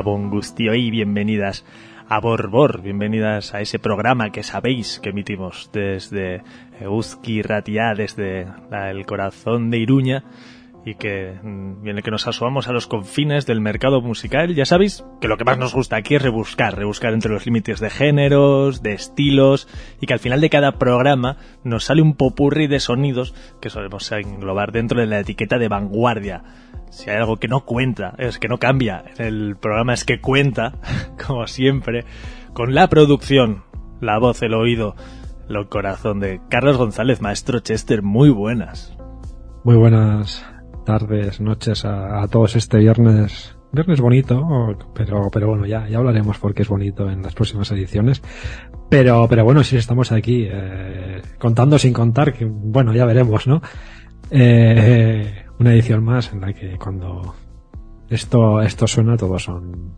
Gabón Gustio y bienvenidas a Borbor, bienvenidas a ese programa que sabéis que emitimos desde Euski Ratia, desde el corazón de Iruña y que viene mm, que nos asomamos a los confines del mercado musical. Ya sabéis que lo que más nos gusta aquí es rebuscar, rebuscar entre los límites de géneros, de estilos y que al final de cada programa nos sale un popurri de sonidos que solemos englobar dentro de la etiqueta de vanguardia. Si hay algo que no cuenta, es que no cambia, el programa es que cuenta, como siempre, con la producción, la voz, el oído, el corazón de Carlos González, maestro Chester, muy buenas. Muy buenas tardes, noches a, todos este viernes. Viernes bonito, pero, pero bueno, ya, ya hablaremos porque es bonito en las próximas ediciones. Pero, pero bueno, si estamos aquí, eh, contando sin contar, que bueno, ya veremos, ¿no? Eh, una edición más en la que cuando esto, esto suena, todos son,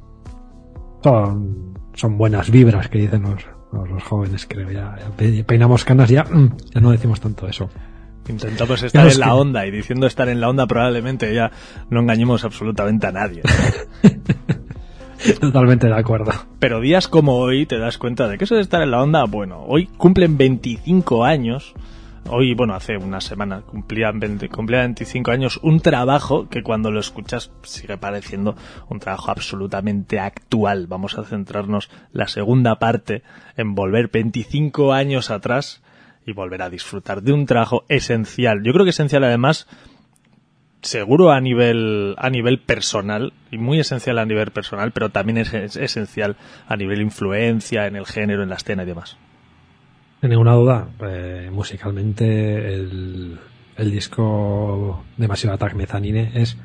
son, son buenas vibras que dicen los, los, jóvenes, creo. Ya, ya, peinamos canas, ya, ya no decimos tanto eso. Intentamos estar en la onda y diciendo estar en la onda probablemente ya no engañemos absolutamente a nadie. Totalmente de acuerdo. Pero días como hoy te das cuenta de que eso de estar en la onda, bueno, hoy cumplen 25 años. Hoy, bueno, hace una semana cumplían 20, cumplía 25 años un trabajo que cuando lo escuchas sigue pareciendo un trabajo absolutamente actual. Vamos a centrarnos la segunda parte en volver 25 años atrás y volver a disfrutar de un trabajo esencial. Yo creo que esencial además seguro a nivel a nivel personal y muy esencial a nivel personal, pero también es, esencial a nivel influencia en el género, en la escena y demás. Ninguna duda, eh, musicalmente el, el disco de Massive Attack Mezzanine es,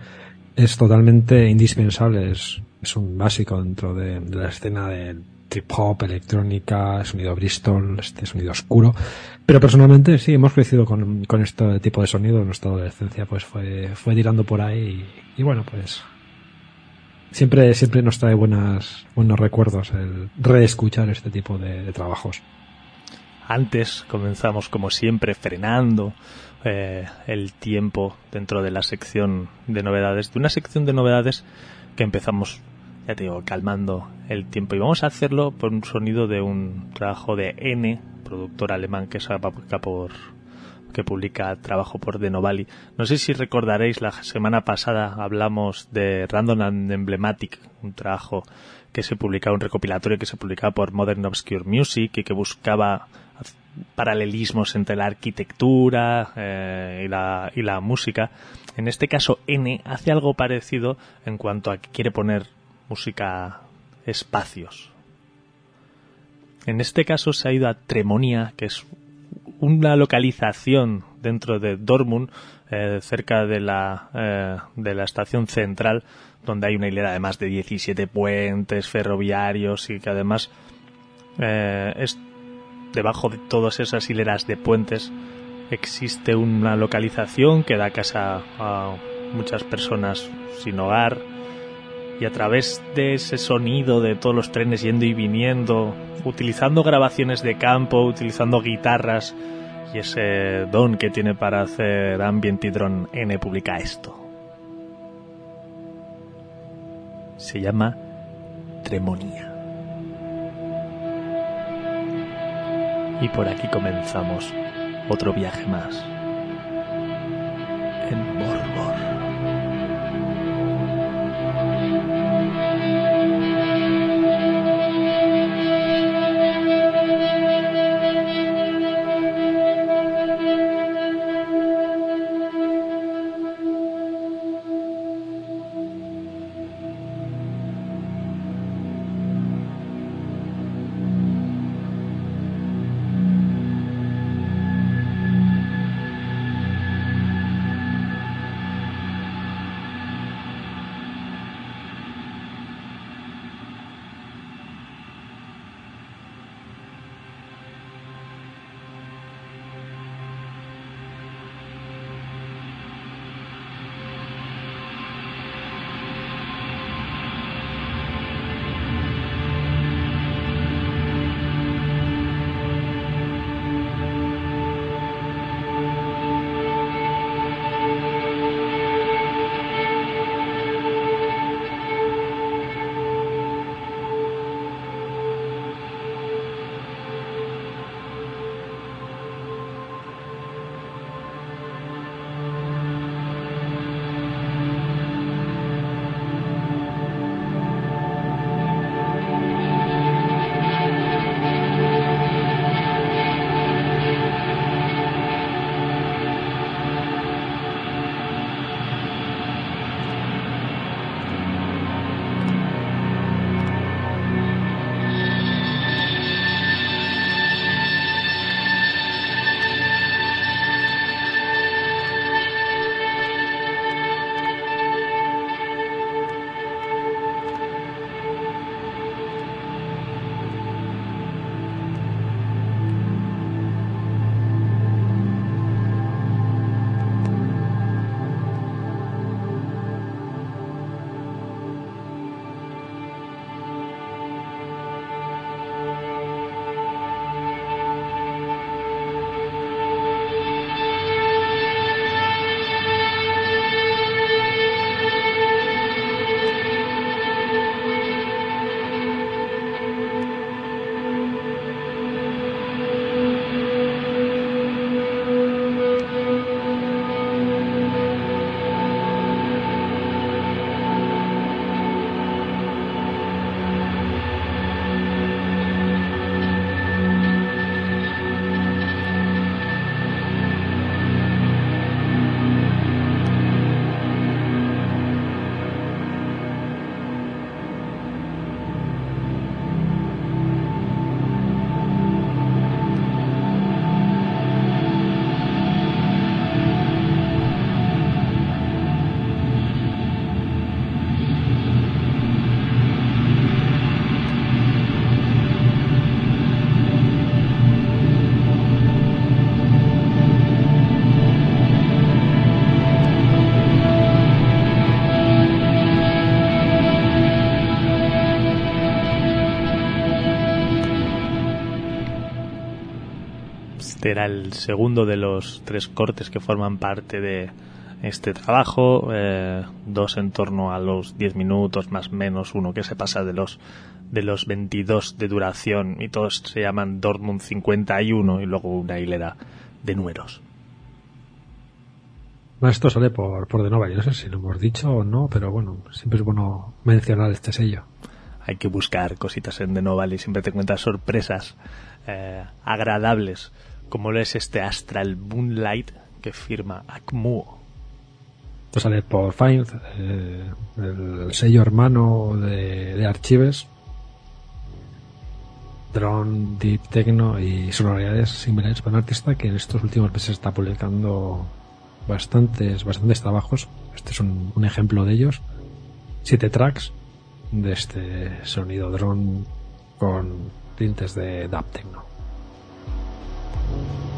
es totalmente indispensable, es, es un básico dentro de, de la escena del trip hop, electrónica, sonido Bristol, este sonido oscuro. Pero personalmente sí, hemos crecido con, con este tipo de sonido. Nuestra adolescencia pues fue, fue tirando por ahí y, bueno, pues siempre, siempre nos trae buenas, buenos recuerdos el reescuchar este tipo de, trabajos. Antes comenzamos como siempre frenando eh, el tiempo dentro de la sección de novedades, de una sección de novedades que empezamos ya te digo, calmando el tiempo. Y vamos a hacerlo por un sonido de un trabajo de N, productor alemán que, por, que publica trabajo por Denovali. No sé si recordaréis, la semana pasada hablamos de Random and Emblematic, un trabajo que se publicaba, un recopilatorio que se publicaba por Modern Obscure Music y que buscaba paralelismos entre la arquitectura eh, y, la, y la música. En este caso, N hace algo parecido en cuanto a que quiere poner música espacios. En este caso se ha ido a Tremonia, que es una localización dentro de Dortmund, eh, cerca de la, eh, de la estación central, donde hay una hilera de más de 17 puentes ferroviarios y que además es debajo de todas esas hileras de puentes existe una localización que da casa a muchas personas sin hogar, y a través de ese sonido de todos los trenes yendo y viniendo, utilizando grabaciones de campo, utilizando guitarras y ese don que tiene para hacer ambient y drone N publica esto. Se llama Tremonía. Y por aquí comenzamos otro viaje más. En Este era el segundo de los tres cortes que forman parte de este trabajo, eh, dos en torno a los 10 minutos más o menos, uno que se pasa de los de los 22 de duración y todos se llaman Dortmund 51 y luego una hilera de números. Esto sale por, por de Nova, no sé si lo hemos dicho o no, pero bueno, siempre es bueno mencionar este sello. Hay que buscar cositas en The Novel y siempre te cuentas sorpresas eh, agradables, como lo es este Astral Moonlight que firma Akmuo. Esto sale por Find, eh, el sello hermano de, Archives, drone, deep techno y sonoridades similares para un artista que en estos últimos meses está publicando bastantes, bastantes trabajos. Este es un, ejemplo de ellos. Siete tracks de este sonido drone con tintes de dub techno. Thank you.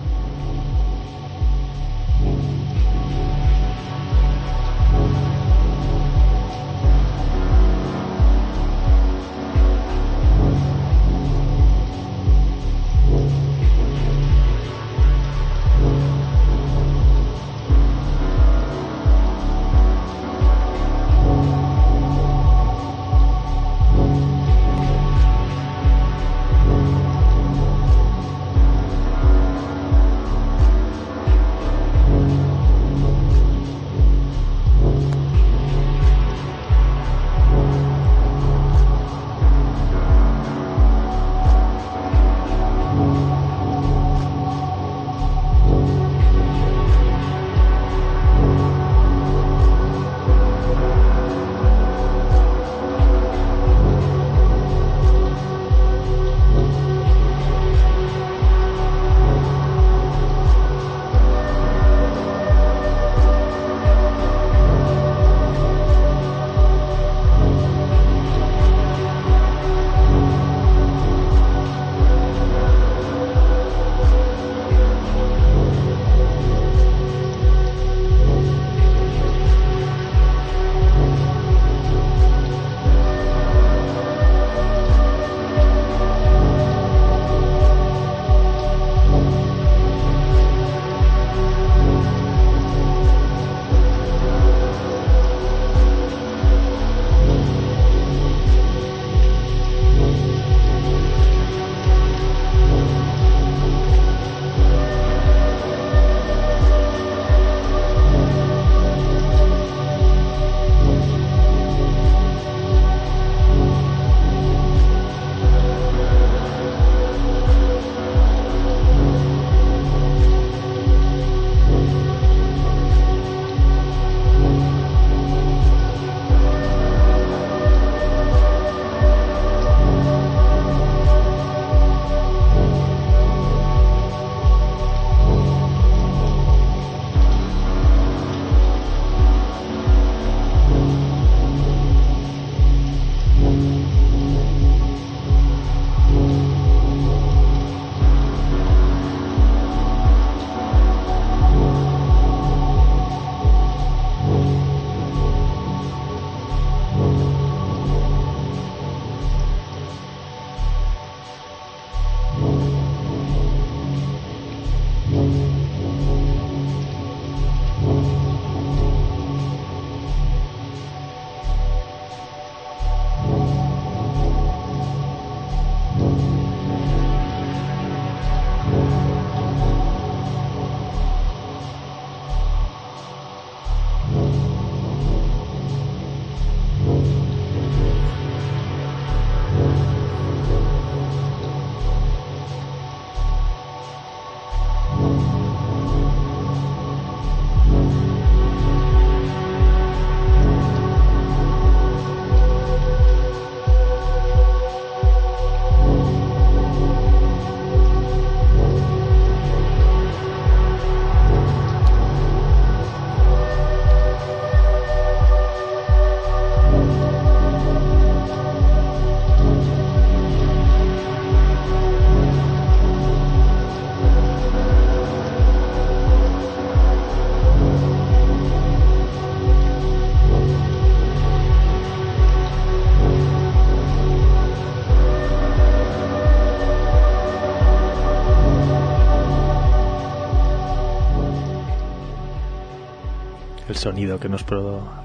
Sonido que nos,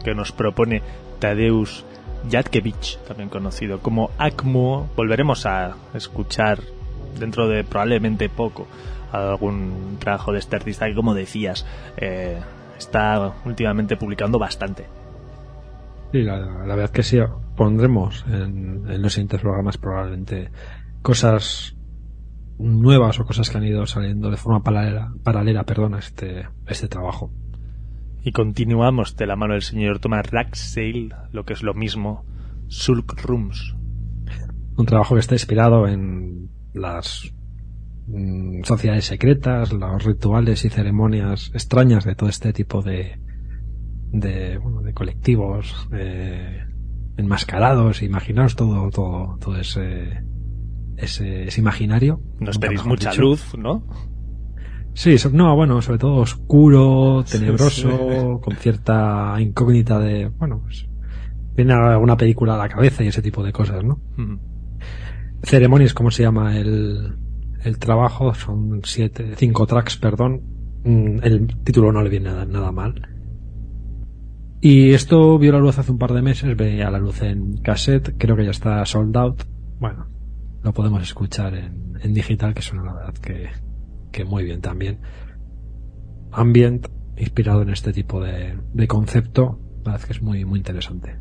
que nos propone Tadeusz Jadkevich, también conocido como ACMO. Volveremos a escuchar dentro de probablemente poco algún trabajo de este artista que, como decías, eh, está últimamente publicando bastante. Sí, la, verdad que sí, pondremos en, los siguientes programas probablemente cosas nuevas o cosas que han ido saliendo de forma paralela, paralela a este, este trabajo. Y continuamos de la mano del señor Thomas Raxale, lo que es lo mismo, Sulk Rooms. Un trabajo que está inspirado en las mm, sociedades secretas, los rituales y ceremonias extrañas de todo este tipo de, de, bueno, de colectivos eh, enmascarados, imaginaos todo, todo, todo ese, ese, imaginario. No esperéis mucha luz, ¿no? Sí, no, bueno, sobre todo oscuro, tenebroso, con cierta incógnita de, bueno, pues, viene alguna película a la cabeza y ese tipo de cosas, ¿no? Ceremonias, como se llama el, el trabajo, son siete, cinco tracks, perdón. Mm, el título no le viene nada, nada mal. Y esto vio la luz hace un par de meses, veía la luz en cassette, creo que ya está sold out. Bueno, lo podemos escuchar en, en digital, que suena la verdad que, que muy bien también. Ambient, inspirado en este tipo de, de concepto, la verdad que es muy, muy interesante.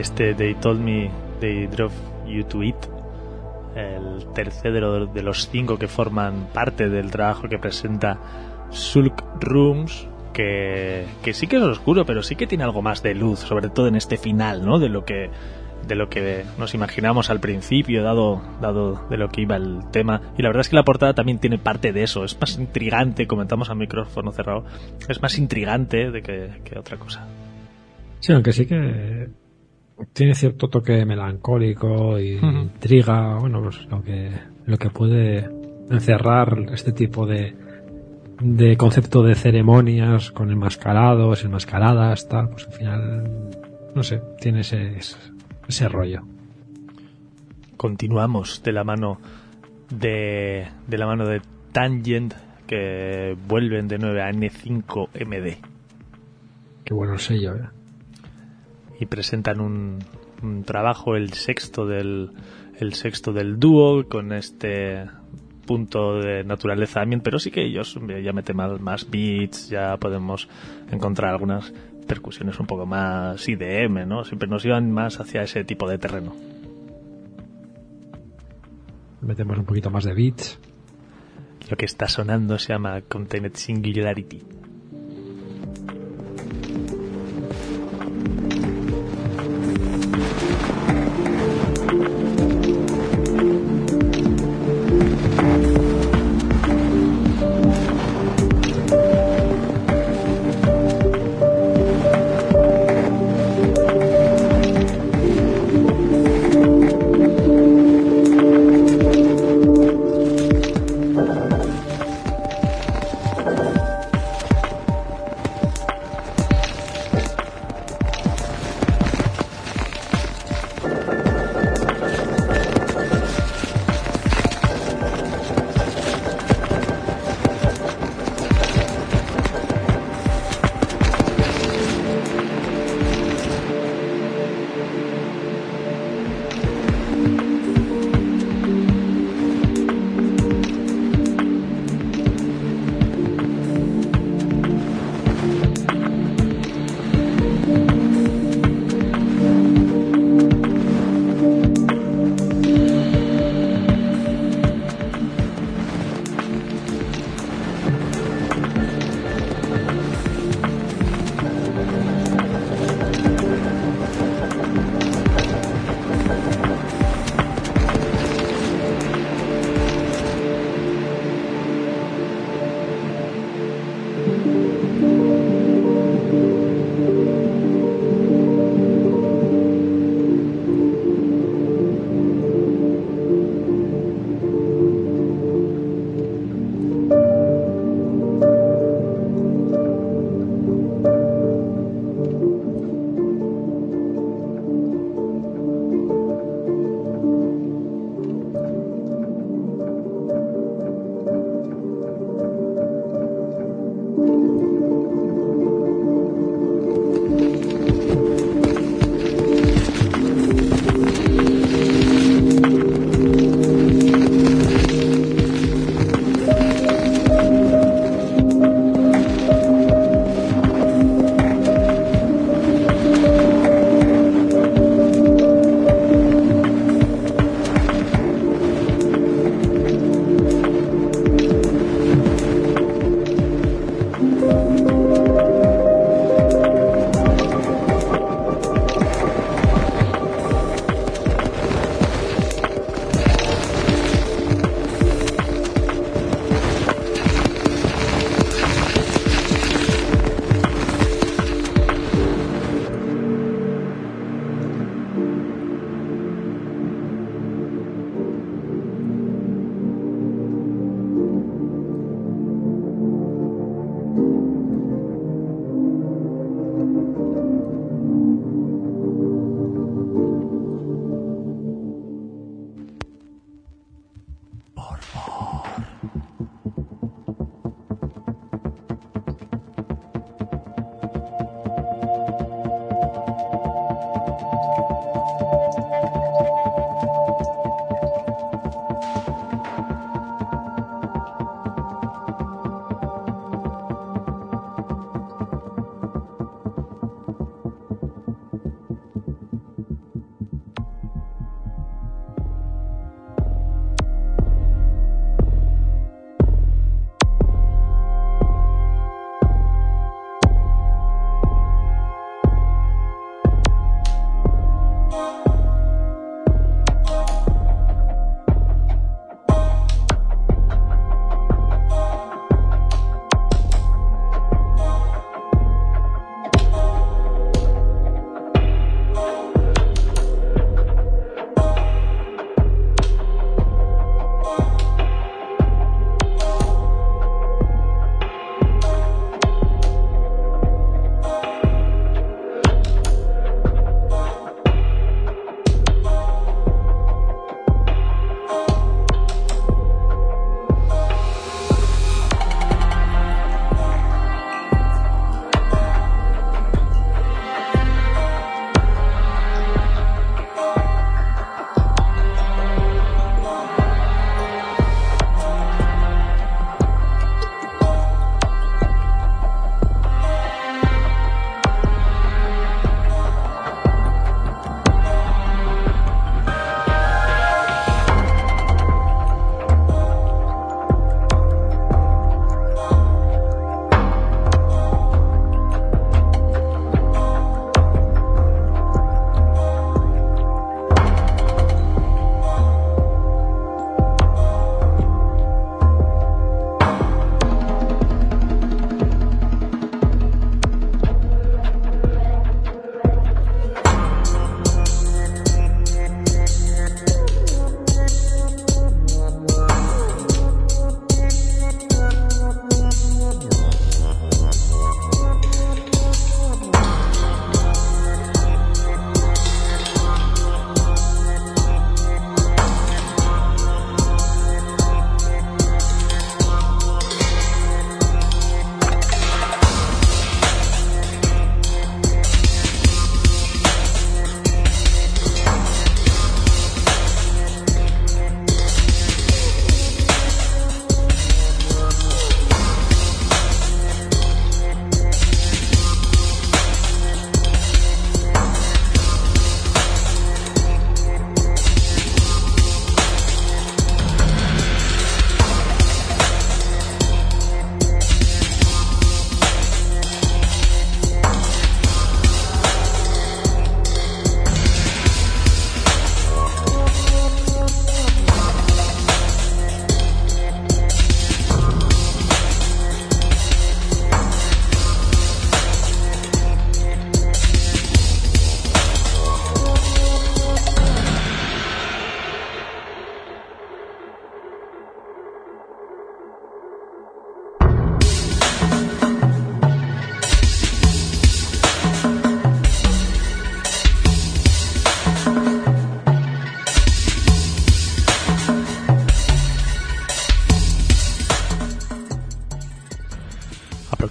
Este They Told Me They Drove You to It, el tercero de los cinco que forman parte del trabajo que presenta Sulk Rooms, que, que sí que es oscuro, pero sí que tiene algo más de luz, sobre todo en este final, ¿no? De lo que de lo que nos imaginamos al principio, dado, dado de lo que iba el tema. Y la verdad es que la portada también tiene parte de eso. Es más intrigante, comentamos a micrófono cerrado, es más intrigante de que, que otra cosa. Sí, aunque sí que tiene cierto toque melancólico y intriga, bueno, pues lo que, lo que puede encerrar este tipo de, de concepto de ceremonias con enmascarados, enmascaradas, tal, pues al final, no sé, tiene ese, ese rollo. Continuamos de la mano de, de la mano de Tangent que vuelven de 9 a N5MD. Qué bueno el sello, ¿eh? Y presentan un, un, trabajo, el sexto del el sexto del dúo, con este punto de naturaleza también, pero sí que ellos ya meten más, más beats, ya podemos encontrar algunas percusiones un poco más IDM, ¿no? Siempre nos iban más hacia ese tipo de terreno. Metemos un poquito más de beats. Lo que está sonando se llama Contained Singularity.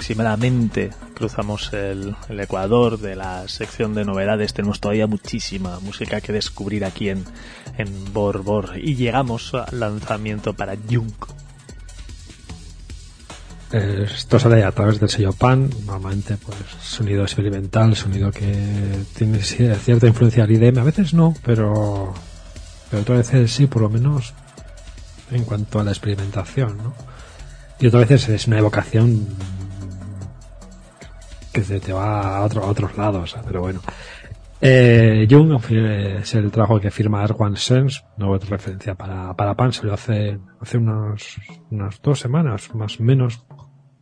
Aproximadamente cruzamos el, Ecuador de la sección de novedades. Tenemos todavía muchísima música que descubrir aquí en, en. Y llegamos al lanzamiento para Junk. Esto sale a través del sello PAN, normalmente pues sonido experimental, sonido que tiene cierta influencia al IDM, a veces no, pero, pero otras veces sí, por lo menos en cuanto a la experimentación, ¿no? Y otras veces es una evocación que se te va a, otro, a otros lados, pero bueno. Eh, Jung es el trabajo que firma Arwan Sense, no es referencia para, para Pan, se lo hace hace unos, unas dos semanas, más o menos.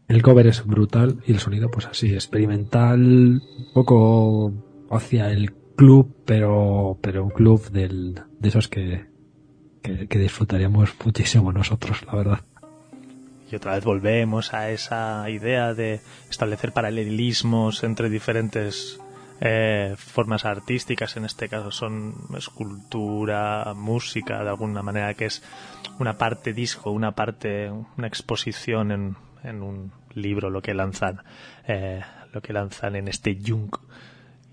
El cover es brutal y el sonido pues así, experimental, un poco hacia el club, pero, pero un club del, de esos que, que, que disfrutaríamos muchísimo nosotros, la verdad. Y otra vez volvemos a esa idea de establecer paralelismos entre diferentes eh, formas artísticas, en este caso son escultura, música, de alguna manera, que es una parte disco, una parte, una exposición en, en un libro, lo que lanzan, eh, lo que lanzan en este Jung.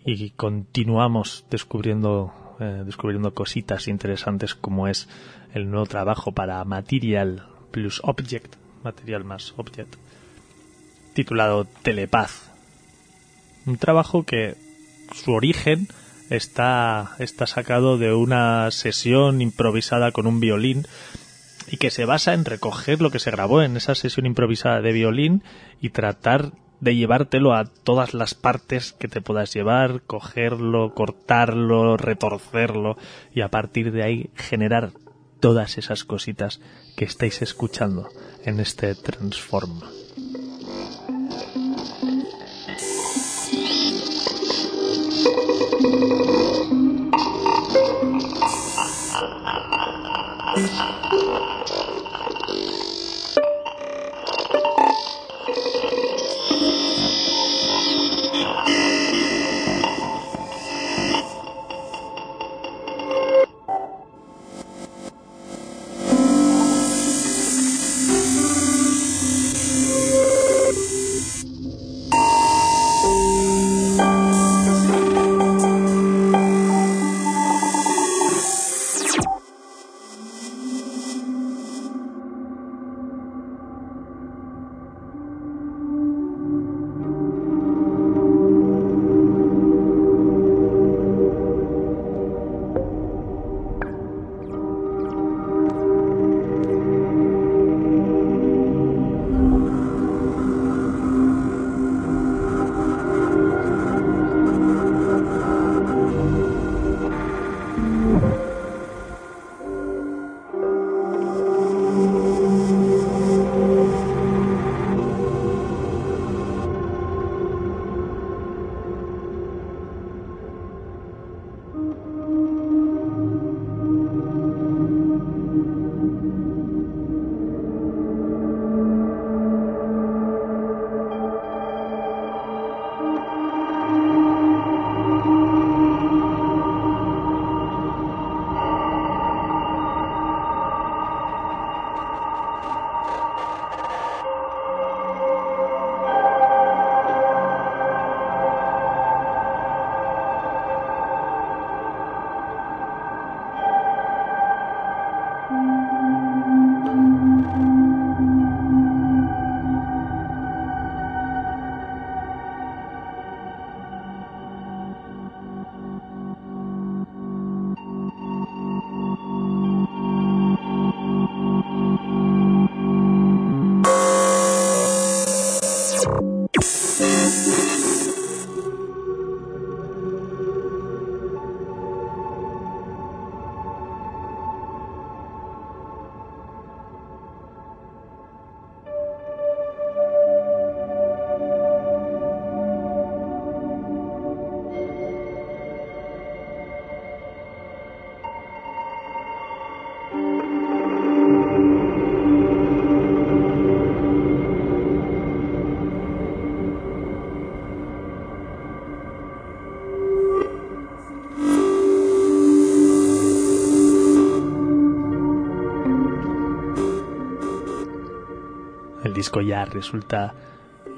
Y continuamos descubriendo, eh, descubriendo cositas interesantes como es el nuevo trabajo para Material plus Object, material más object, titulado Telepaz. Un trabajo que su origen está, está sacado de una sesión improvisada con un violín y que se basa en recoger lo que se grabó en esa sesión improvisada de violín y tratar de llevártelo a todas las partes que te puedas llevar, cogerlo, cortarlo, retorcerlo y a partir de ahí generar todas esas cositas que estáis escuchando en este Transform. ya resulta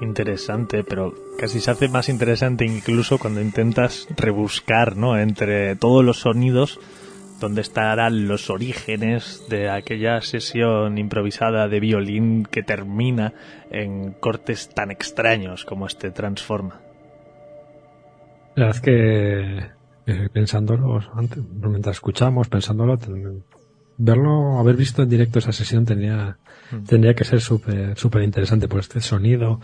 interesante, pero casi se hace más interesante incluso cuando intentas rebuscar, ¿no? Entre todos los sonidos donde estarán los orígenes de aquella sesión improvisada de violín que termina en cortes tan extraños como este Transforma. La verdad es que eh, pensándolo, antes, mientras escuchamos, pensándolo, verlo, haber visto en directo esa sesión tenía, mm. tendría que ser súper, súper interesante por este sonido,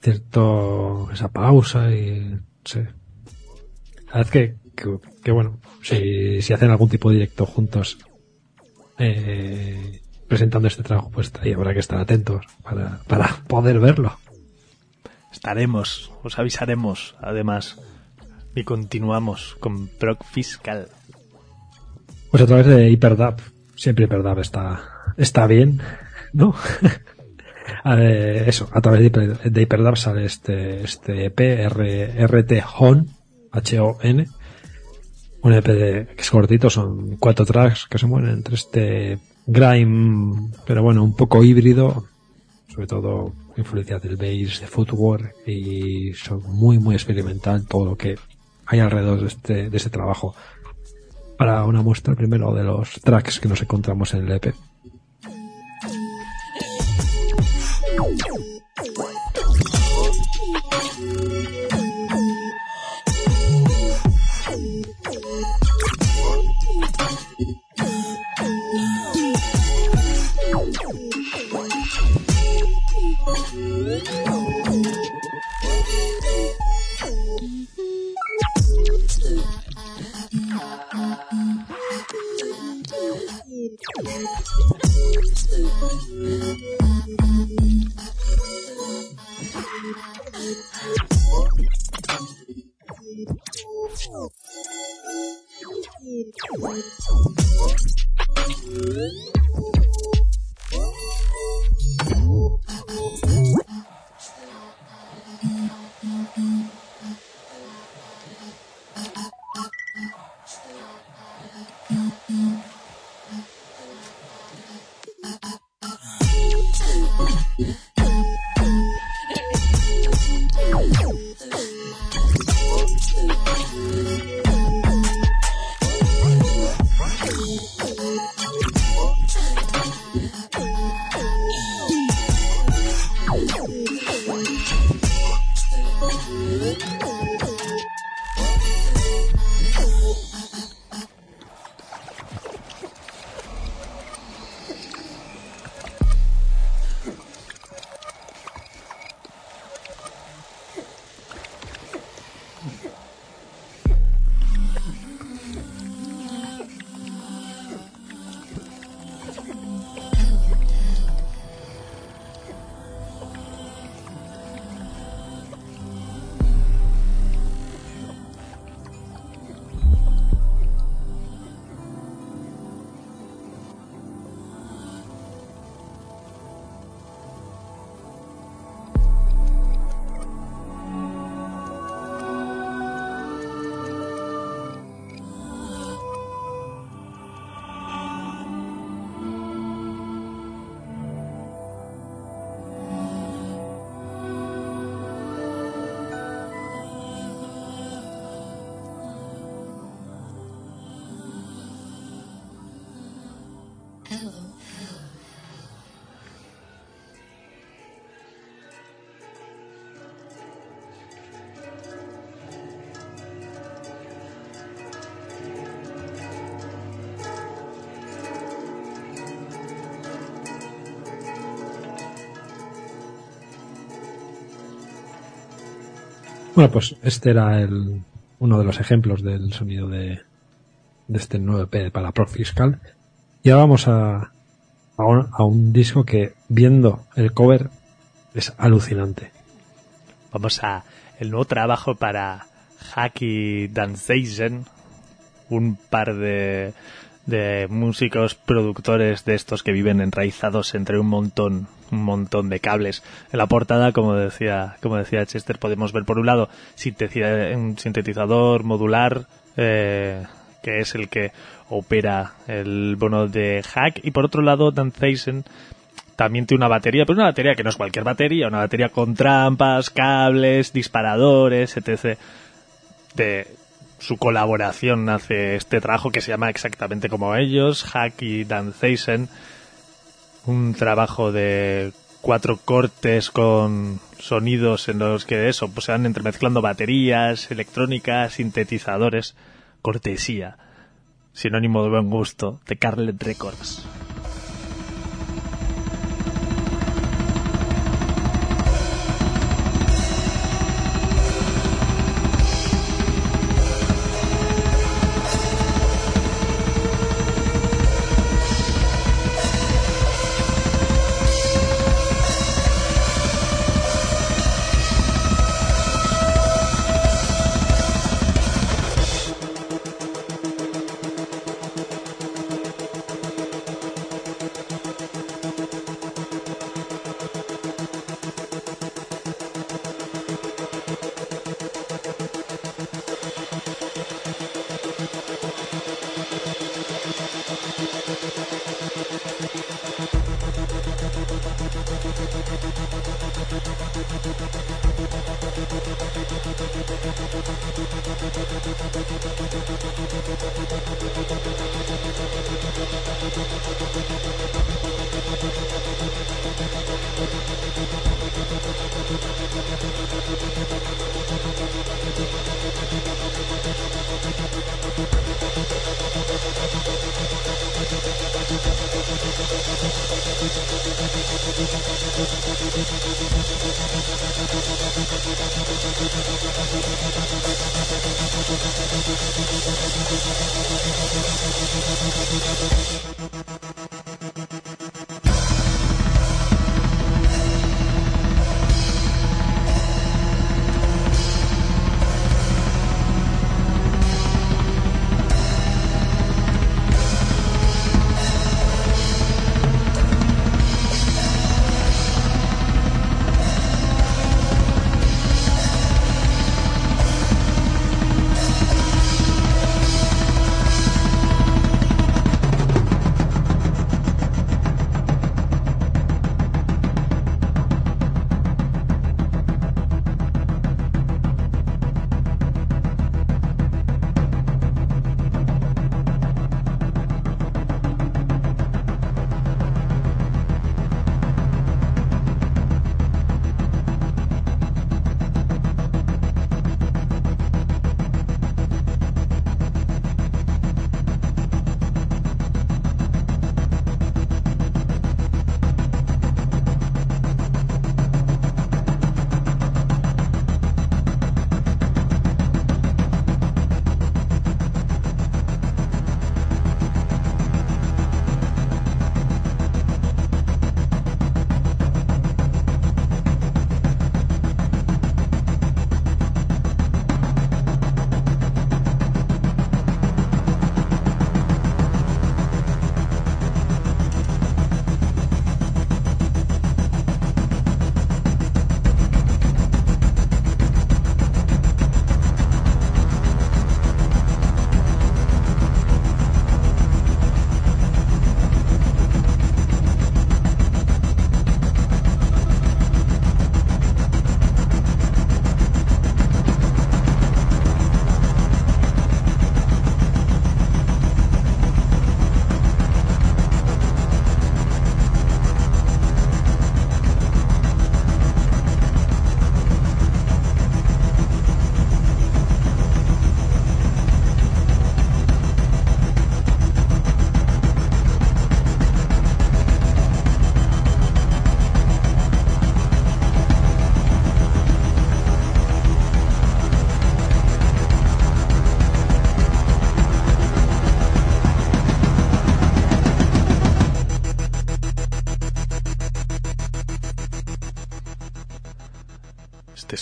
cierto, esa pausa y, sí. La verdad es que, que, bueno, si, si hacen algún tipo de directo juntos, eh, presentando este trabajo, pues ahí habrá que estar atentos para, para poder verlo. Estaremos, os avisaremos, además. Y continuamos con Proc Fiscal. Pues a través de HyperDAP. Siempre HyperDAP está, está bien, ¿no? eso, a través de, HyperDAP sale este, este EP, RT HON, H-O-N. Un EP de, que es cortito, son cuatro tracks que se mueven entre este grime, pero bueno, un poco híbrido, sobre todo influencia del bass, de footwork y son muy muy experimental todo lo que hay alrededor de este, de este trabajo. Para una muestra primero de los tracks que nos encontramos en el EP. What? Bueno, pues este era el, uno de los ejemplos del sonido de, este nuevo EP para Pro Fiscal. Y ahora vamos a, a un, disco que, viendo el cover, es alucinante. Vamos a el nuevo trabajo para Haki Danseisen, un par de, de músicos productores de estos que viven enraizados entre un montón un montón de cables. En la portada, como decía, como decía Chester, podemos ver por un lado un sintetizador modular, eh, que es el que opera el bono de Hack, y por otro lado Dan Thyssen también tiene una batería, pero una batería que no es cualquier batería, una batería con trampas, cables, disparadores, etc. De su colaboración hace este trabajo que se llama exactamente como ellos, Hack y Danzeisen. Un trabajo de cuatro cortes con sonidos en los que eso, pues se van entremezclando baterías, electrónicas, sintetizadores, cortesía, sinónimo de buen gusto, de Carlet Records.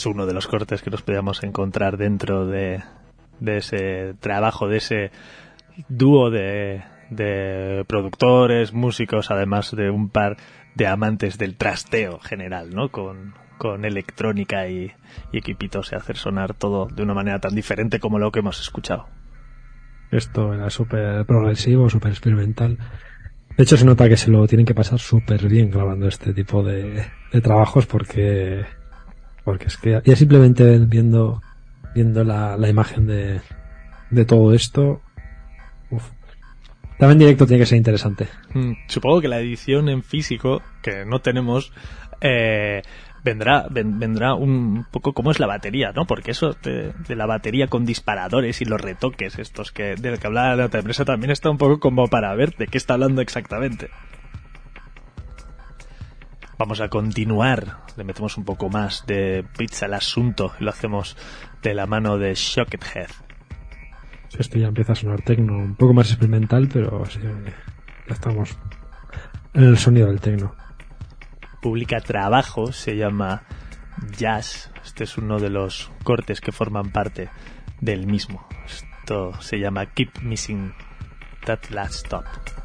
Es uno de los cortes que nos podíamos encontrar dentro de, ese trabajo, de ese dúo de, productores, músicos, además de un par de amantes del trasteo general, ¿no? Con, electrónica y, equipitos y hacer sonar todo de una manera tan diferente como lo que hemos escuchado. Esto era súper progresivo, súper experimental. De hecho, se nota que se lo tienen que pasar súper bien grabando este tipo de, de, trabajos porque, porque es que ya simplemente viendo, viendo la, la imagen de, de todo esto, uf, también directo tiene que ser interesante. Mm, supongo que la edición en físico, que no tenemos, eh, vendrá vendrá un poco como es la batería, ¿no? Porque eso de, la batería con disparadores y los retoques estos que del que hablaba la otra empresa también está un poco como para ver de qué está hablando exactamente. Vamos a continuar, le metemos un poco más de pizza al asunto y lo hacemos de la mano de Shocked Head. Esto ya empieza a sonar tecno, un poco más experimental, pero sí, ya estamos en el sonido del tecno publica trabajo, se llama Jazz. Este es uno de los cortes que forman parte del mismo. Esto se llama Keep Missing That Last Stop.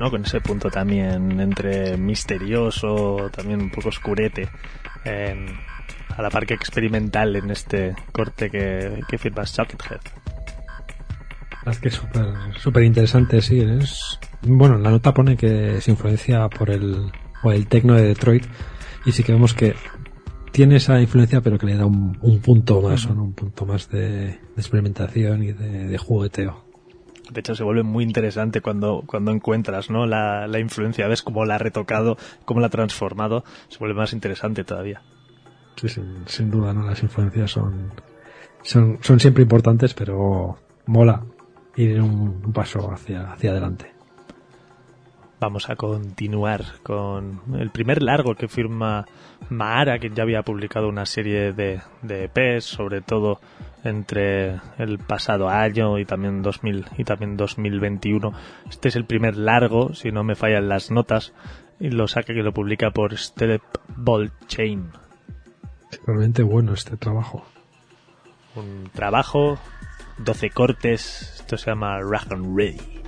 ¿No? Con ese punto también entre misterioso, también un poco oscurete, a la par que experimental en este corte que, que firma Sockhead. Es que es súper interesante, sí. Es, bueno, la nota pone que se influencia por el, por el tecno de Detroit y sí que vemos que tiene esa influencia pero que le da un, punto más, un punto más de, experimentación y de jugueteo. De hecho, se vuelve muy interesante cuando, cuando encuentras ¿no? la, la influencia, ves cómo la ha retocado, cómo la ha transformado, se vuelve más interesante todavía. Sí, sin, duda, ¿no? Las influencias son, son, son siempre importantes, pero mola ir un, un paso hacia, hacia adelante. Vamos a continuar con el primer largo que firma Mahara, que ya había publicado una serie de, de EPs, sobre todo entre el pasado año y también 2000 y también 2021. Este es el primer largo, si no me fallan las notas, y lo saca que lo publica por Step Ball Chain. Realmente bueno este trabajo. Un trabajo, 12 cortes, esto se llama Rag and Ready.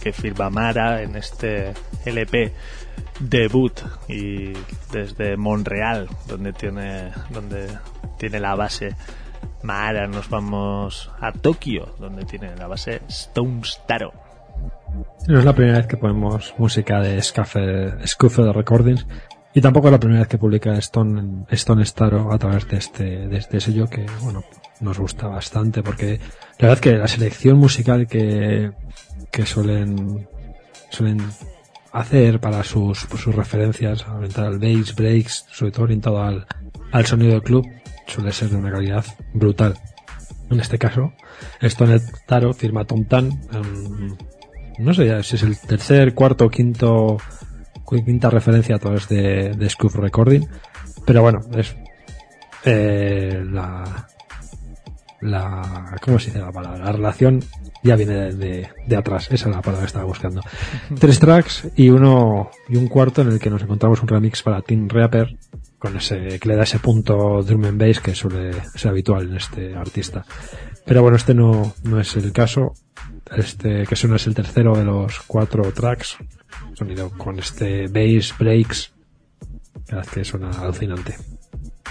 Que firma Mara en este LP debut y desde Montreal donde tiene donde tiene la base Mara nos vamos a Tokio donde tiene la base Stone Taro no es la primera vez que ponemos música de Scuffle Recordings y tampoco es la primera vez que publica Stone, Stone Staro a través de este, de este sello que, bueno, nos gusta bastante porque la verdad que la selección musical que, que suelen, suelen hacer para sus, sus referencias, orientar al bass, breaks, sobre todo orientado al, al sonido del club, suele ser de una calidad brutal. En este caso, Stone Taro firma Tom Tan, no sé si es el tercer, cuarto, quinto, quinta referencia a través de, de Recording, pero bueno, es eh, la, la, ¿cómo se dice la palabra? La relación ya viene de, de, atrás, esa es la palabra que estaba buscando. Tres tracks y uno, y un cuarto en el que nos encontramos un remix para Team Reaper, con ese, que le da ese punto drum and bass que suele ser habitual en este artista. Pero bueno, este no, no es el caso. este que suena es el tercero de los cuatro tracks. Sonido con este bass breaks. Que suena alucinante.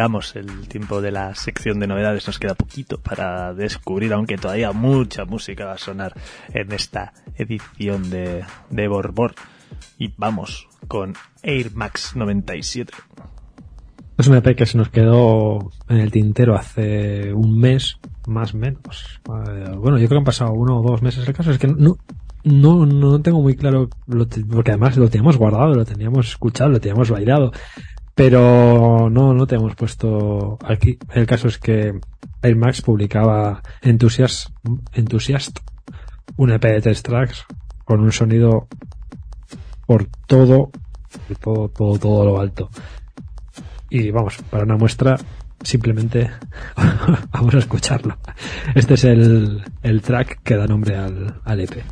el tiempo de la sección de novedades. Nos queda poquito para descubrir, aunque todavía mucha música va a sonar en esta edición de, de Borbor. Y vamos con Air Max 97. Es un EP que se nos quedó en el tintero hace un mes, más o menos. Eh, bueno, yo creo que han pasado uno o dos meses. El caso es que no, no, no tengo muy claro, porque además lo teníamos guardado, lo teníamos escuchado, lo teníamos bailado. Pero no, no te hemos puesto aquí. El caso es que Air Max publicaba Enthusiast, Enthusiast un EP de tres tracks con un sonido por todo, todo, todo, todo lo alto. Y vamos, para una muestra, simplemente vamos a escucharlo. Este es el, el track que da nombre al, al EP.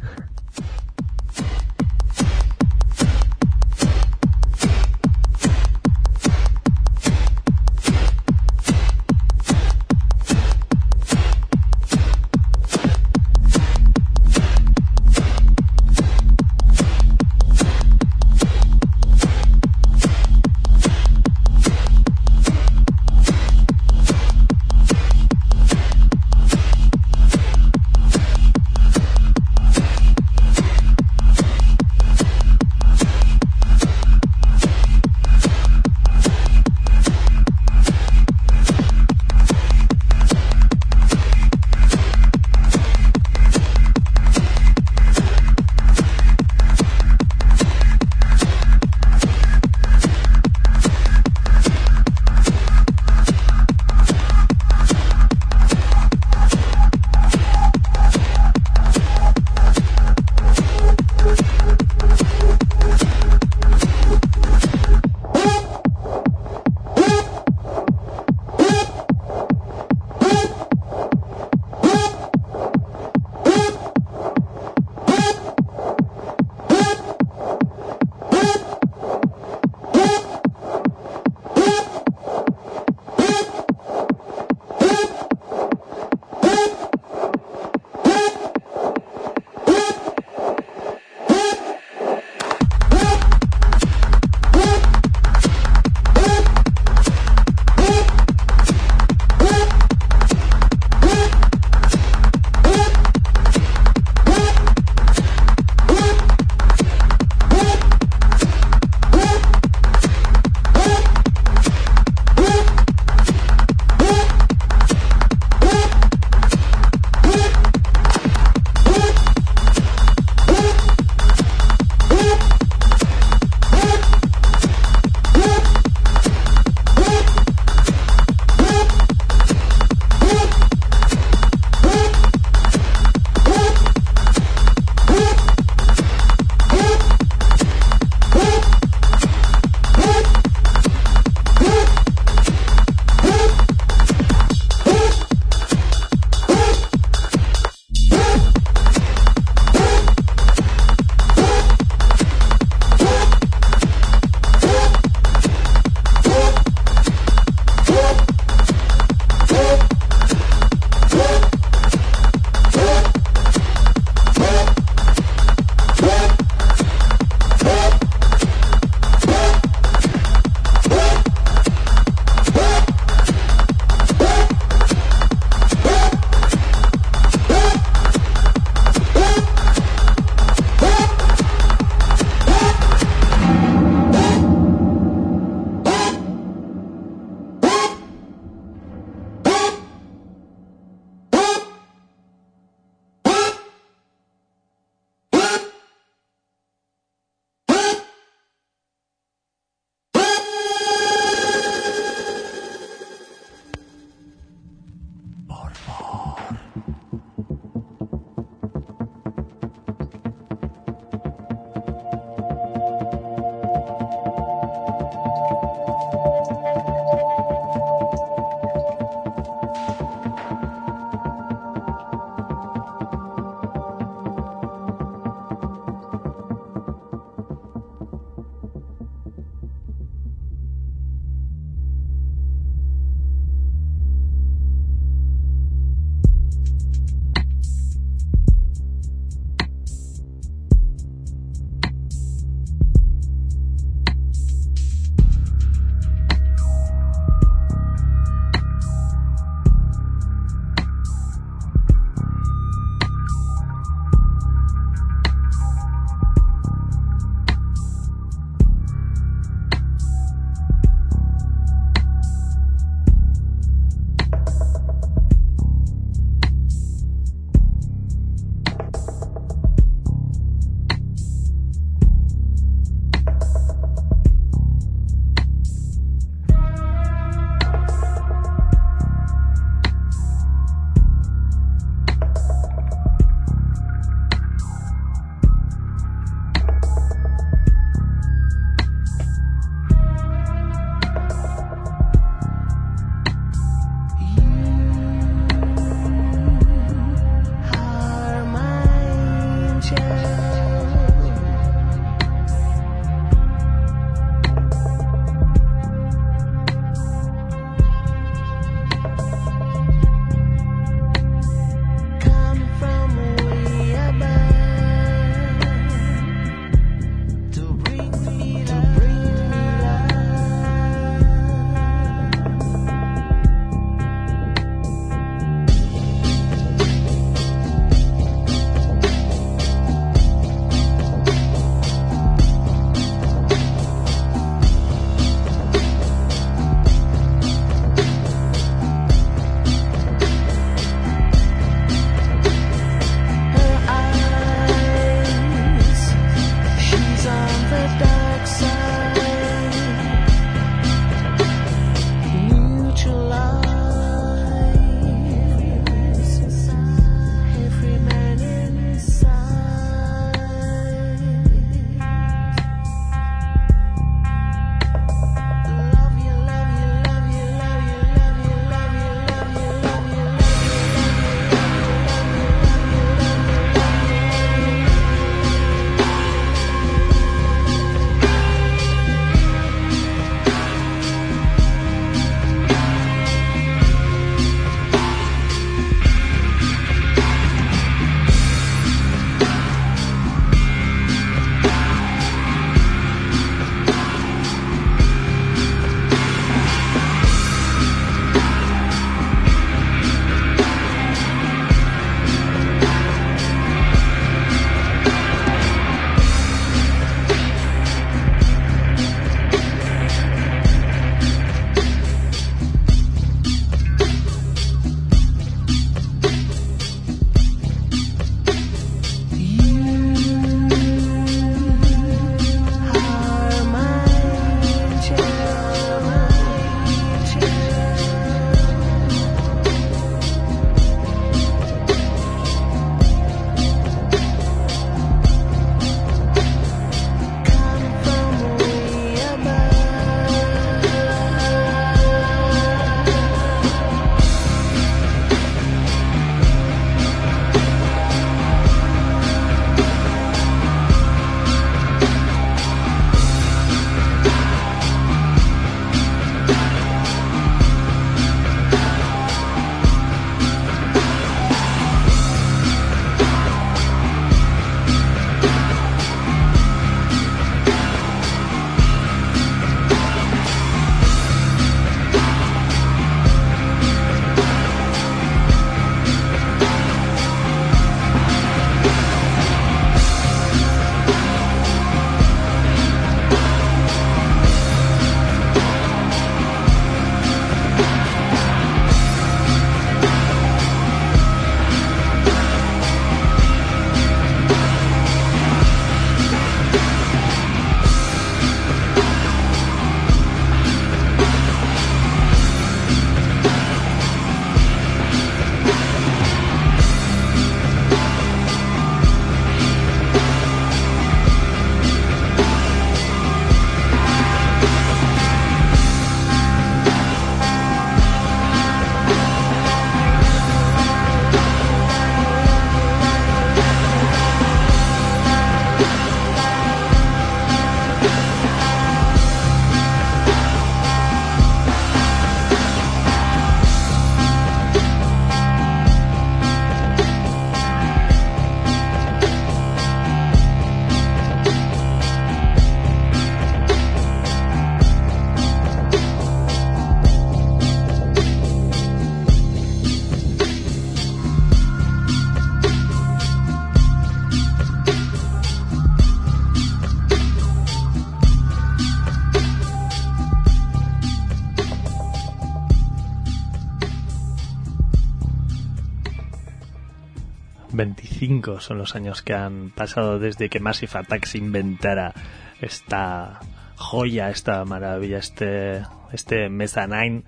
25 son los años que han pasado desde que Massive Attack se inventara esta joya, esta maravilla, este, este Mezzanine.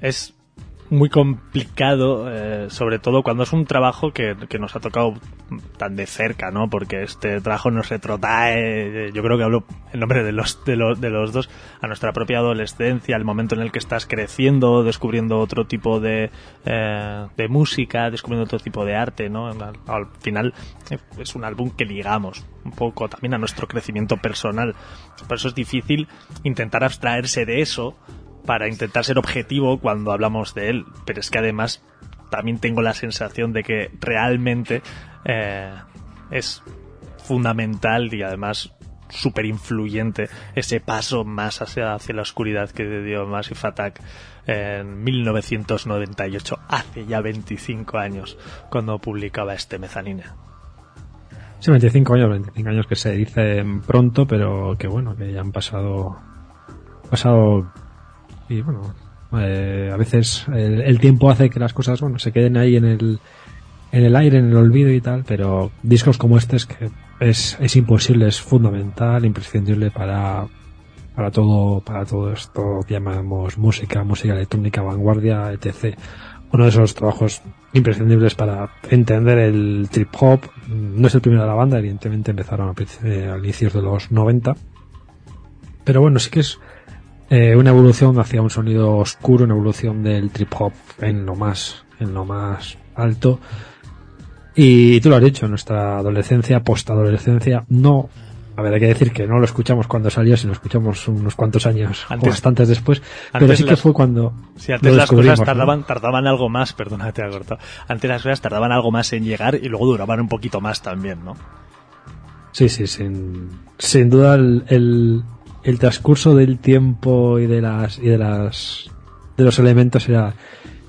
Es muy complicado, eh, sobre todo cuando es un trabajo que, que, nos ha tocado tan de cerca, ¿no? Porque este trabajo nos retrotrae, yo creo que hablo en nombre de los, de los, de los dos, a nuestra propia adolescencia, el momento en el que estás creciendo, descubriendo otro tipo de, eh, de música, descubriendo otro tipo de arte, ¿no? Al, al final eh, es un álbum que ligamos un poco también a nuestro crecimiento personal. Por eso es difícil intentar abstraerse de eso para intentar ser objetivo cuando hablamos de él, pero es que además también tengo la sensación de que realmente eh, es fundamental y además súper influyente ese paso más hacia, hacia la oscuridad que dio Massive Attack en 1998, hace ya 25 años, cuando publicaba este mezanine. Sí, 25 años, 25 años que se dicen pronto, pero que bueno, que ya han pasado, pasado y bueno, eh, a veces el, el, tiempo hace que las cosas bueno se queden ahí en el en el aire, en el olvido y tal, pero discos como este es que es, es imposible, es fundamental, imprescindible para para todo para todo esto que llamamos música, música electrónica, vanguardia, etc. Uno de esos trabajos imprescindibles para entender el trip hop. No es el primero de la banda, evidentemente empezaron a, eh, inicios de los 90. Pero bueno, sí que es eh, una evolución hacia un sonido oscuro, una evolución del trip hop en lo más, en lo más alto. Y tú lo has dicho, nuestra adolescencia, postadolescencia, no, a ver, hay que decir que no lo escuchamos cuando salió, sino lo escuchamos unos cuantos años, antes, bastantes después, pero sí las, que fue cuando. Sí, antes las cosas tardaban, ¿no? tardaban algo más, perdona, te cortado. Antes las cosas tardaban algo más en llegar y luego duraban un poquito más también, ¿no? Sí, sí, sin, sin duda el, el el transcurso del tiempo y de las y de las de los elementos era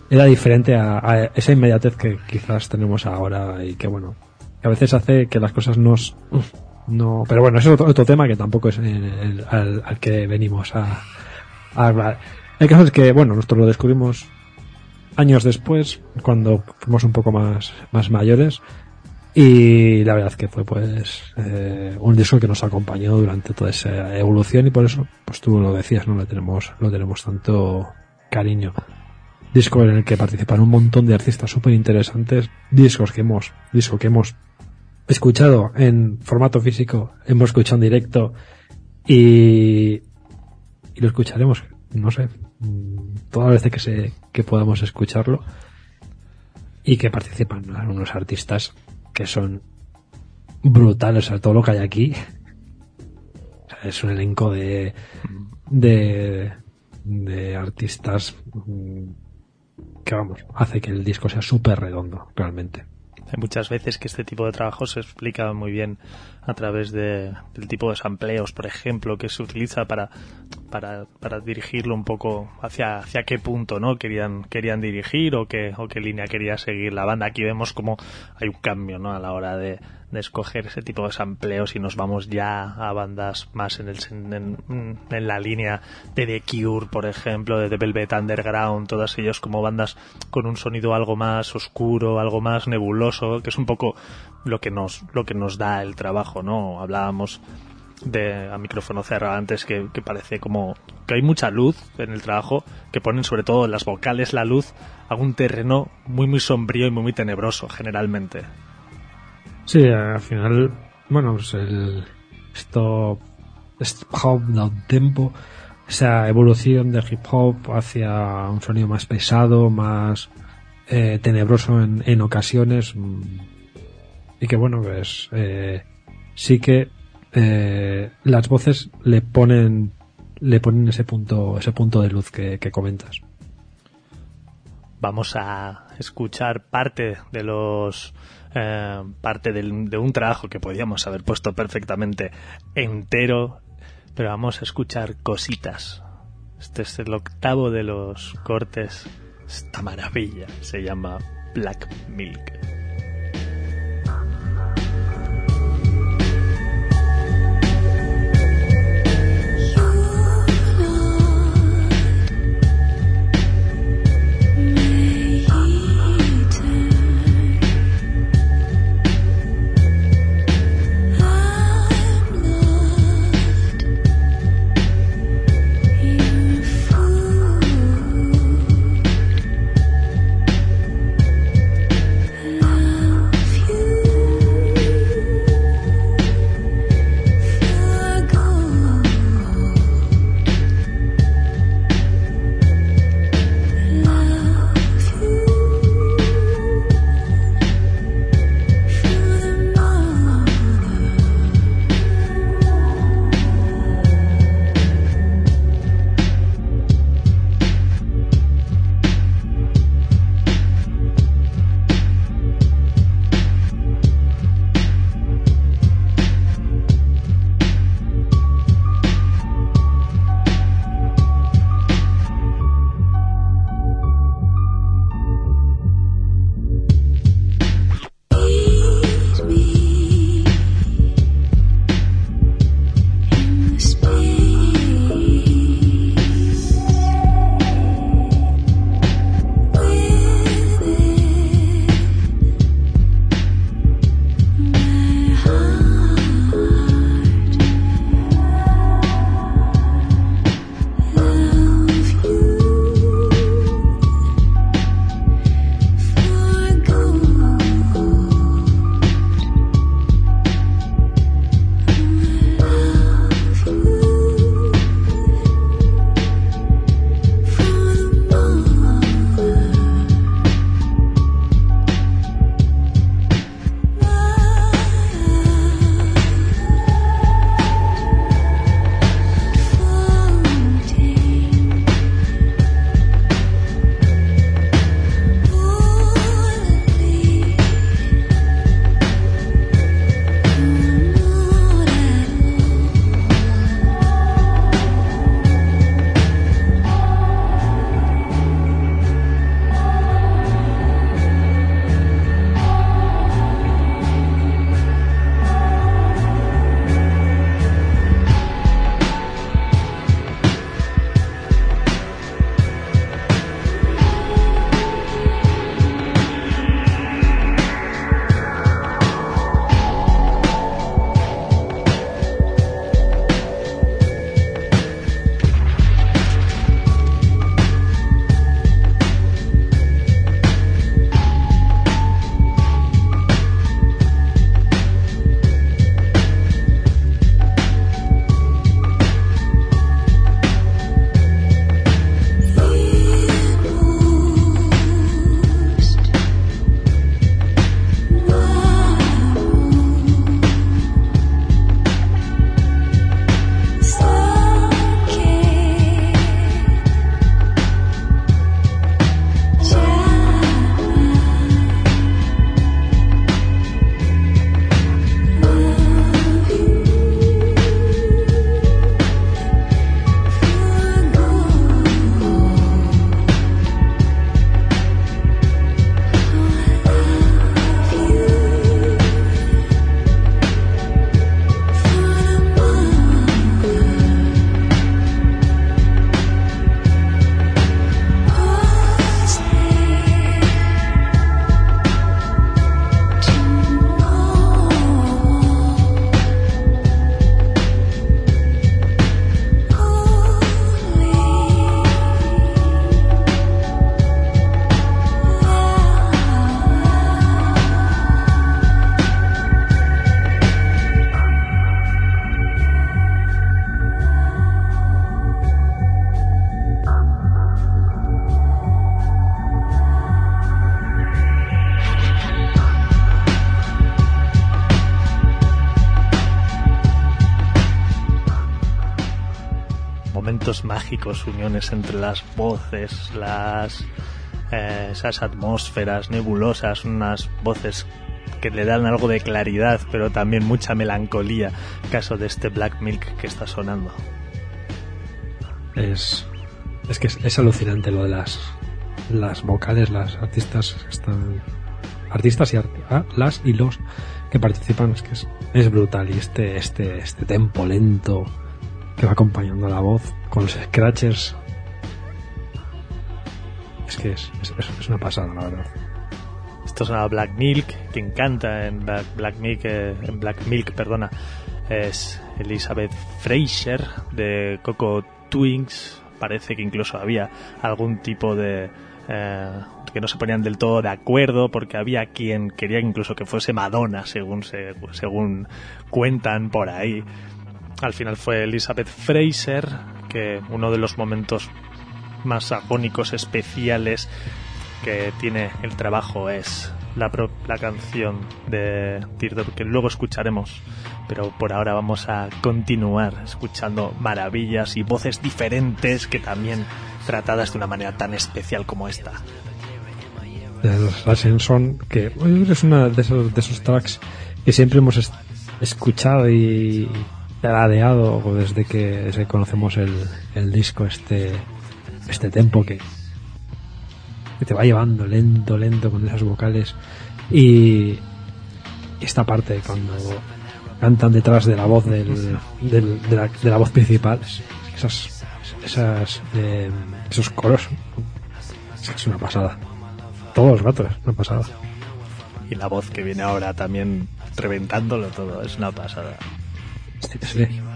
era diferente a, a esa inmediatez que quizás tenemos ahora y que bueno que a veces hace que las cosas nos no pero bueno eso es otro, otro tema que tampoco es el, el, al, al, que venimos a, a hablar. El caso es que bueno nosotros lo descubrimos años después cuando fuimos un poco más más mayores y la verdad que fue pues eh, un disco que nos acompañó durante toda esa evolución y por eso pues tú lo decías no lo tenemos lo tenemos tanto cariño disco en el que participan un montón de artistas súper interesantes discos que hemos disco que hemos escuchado en formato físico hemos escuchado en directo y, y lo escucharemos no sé todas las veces que se que podamos escucharlo y que participan algunos artistas que son brutales, o sea, todo lo que hay aquí. Es un elenco de, de, de artistas que, vamos, hace que el disco sea súper redondo, realmente. Hay muchas veces que este tipo de trabajo se explica muy bien a través de, del tipo de sampleos, por ejemplo, que se utiliza para, para, para dirigirlo un poco hacia, hacia qué punto no querían, querían dirigir o qué, o qué línea quería seguir la banda. Aquí vemos como hay un cambio ¿no? a la hora de, escoger ese tipo de sampleos y nos vamos ya a bandas más en, el, en, la línea de The Cure, por ejemplo, de The Velvet Underground, todas ellos como bandas con un sonido algo más oscuro, algo más nebuloso, que es un poco lo que nos, lo que nos da el trabajo, ¿no? Hablábamos de a micrófono cerrado antes que, que, parece como que hay mucha luz en el trabajo que ponen sobre todo las vocales la luz a un terreno muy muy sombrío y muy muy tenebroso generalmente. Sí, al final, bueno, pues el, esto, este hip hop da un tempo, esa evolución del hip hop hacia un sonido más pesado, más eh, tenebroso en, en, ocasiones, y que bueno, pues eh, sí que eh, las voces le ponen le ponen ese punto ese punto de luz que, comentas. Vamos a escuchar parte de los eh, parte de un trabajo que podíamos haber puesto perfectamente entero, pero vamos a escuchar cositas. Este es el octavo de los cortes. Esta maravilla se llama Black Milk. Mágicos, uniones entre las voces, las eh, esas atmósferas nebulosas, unas voces que le dan algo de claridad, pero también mucha melancolía, caso de este Black Milk que está sonando. Es, es que es, alucinante lo de las, las vocales, las artistas están artistas y ah, las y los que participan es que es, brutal y este este este tempo lento que va acompañando la voz con los scratchers. Es que es, es, una pasada la verdad. Esto es una Black Milk quien canta en Black, Milk eh, en Black Milk perdona. Es Elizabeth Fraser de Coco Twins. Parece que incluso había algún tipo de eh, que no se ponían del todo de acuerdo porque había quien quería incluso que fuese Madonna según según cuentan por ahí. Al final fue Elizabeth Fraser que uno de los momentos más agónicos especiales que tiene el trabajo es la, la canción de Teardrop que luego escucharemos pero por ahora vamos a continuar escuchando maravillas y voces diferentes que también tratadas de una manera tan especial como esta. Son que es una de esos, de esos tracks que siempre hemos escuchado y desde que, desde conocemos el, el, disco, este, este tempo que, que te va llevando lento, lento con esas vocales. Y esta parte cuando cantan detrás de la voz del, del de, la, de, la, voz principal esas esas eh, esos coros es una pasada. Todos los ratos una pasada. Y la voz que viene ahora también reventándolo todo es una pasada Ste sve.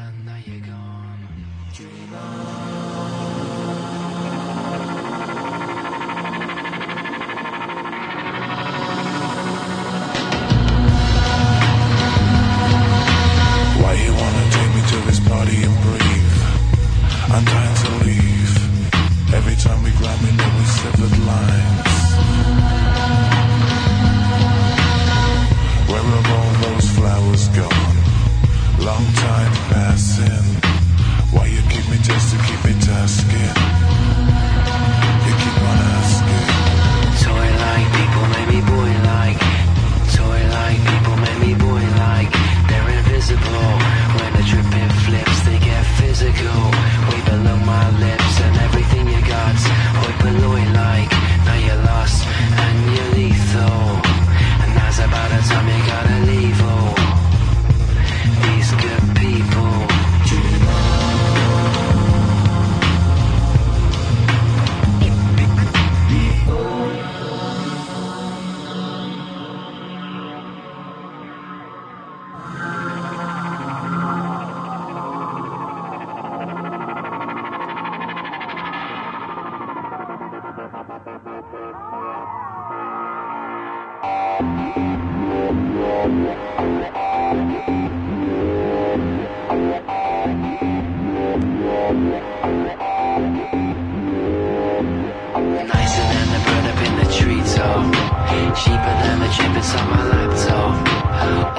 Cheaper than the chip it's my laptop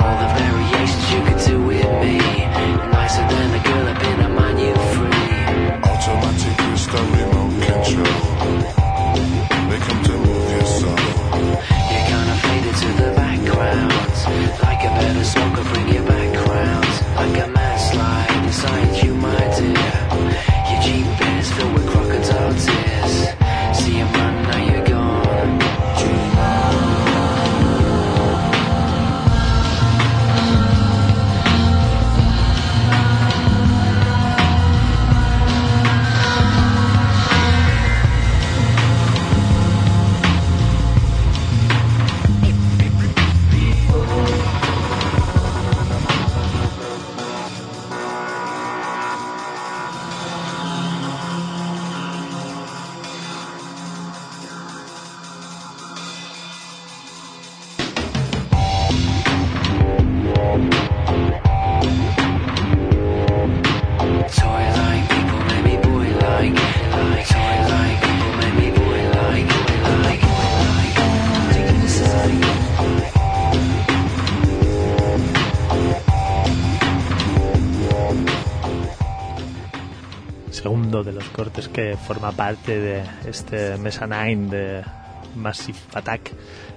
All the variations you could do with me Nicer than the girl I. que forma parte de este Mesa 9 de Massive Attack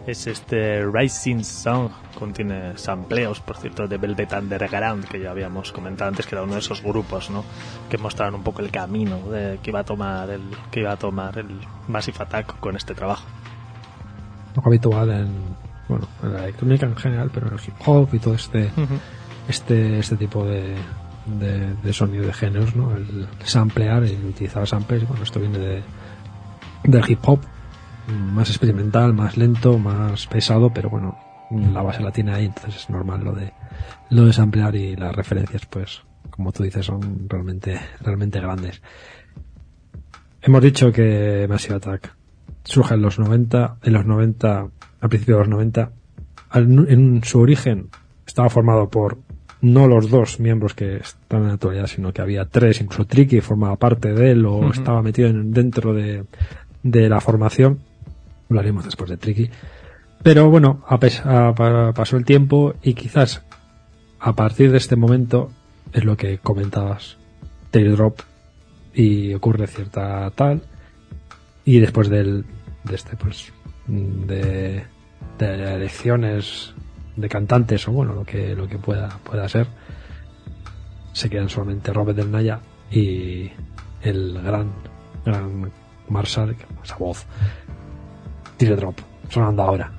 es este Rising Song, contiene sampleos, por cierto, de Velvet Underground, que ya habíamos comentado antes, que era uno de esos grupos, ¿no? Que mostraron un poco el camino de, que iba a tomar el que iba a tomar el Massive Attack con este trabajo. Lo habitual en, bueno, en la electrónica en general, pero en el hip hop y todo este, este, este tipo de, de, sonido de géneros, ¿no? El samplear y utilizar samples, bueno, esto viene de, del hip hop, más experimental, más lento, más pesado, pero bueno, la base la tiene ahí, entonces es normal lo de lo samplear y las referencias, pues, como tú dices, son realmente, realmente grandes. Hemos dicho que Massive Attack surge en los 90, en los 90, al principio de los 90, en su origen estaba formado por no los dos miembros que están en la actualidad, sino que había tres, incluso Tricky formaba parte de él o estaba metido dentro de, de la formación hablaremos después de Tricky. Pero bueno, pasó el tiempo y quizás a partir de este momento es lo que comentabas, Drop y ocurre cierta tal y después del, de este pues de, de elecciones de cantantes o bueno lo que lo que pueda pueda ser se quedan solamente Robert del Naya y el gran gran Marshall esa voz Teardrop, sonando ahora.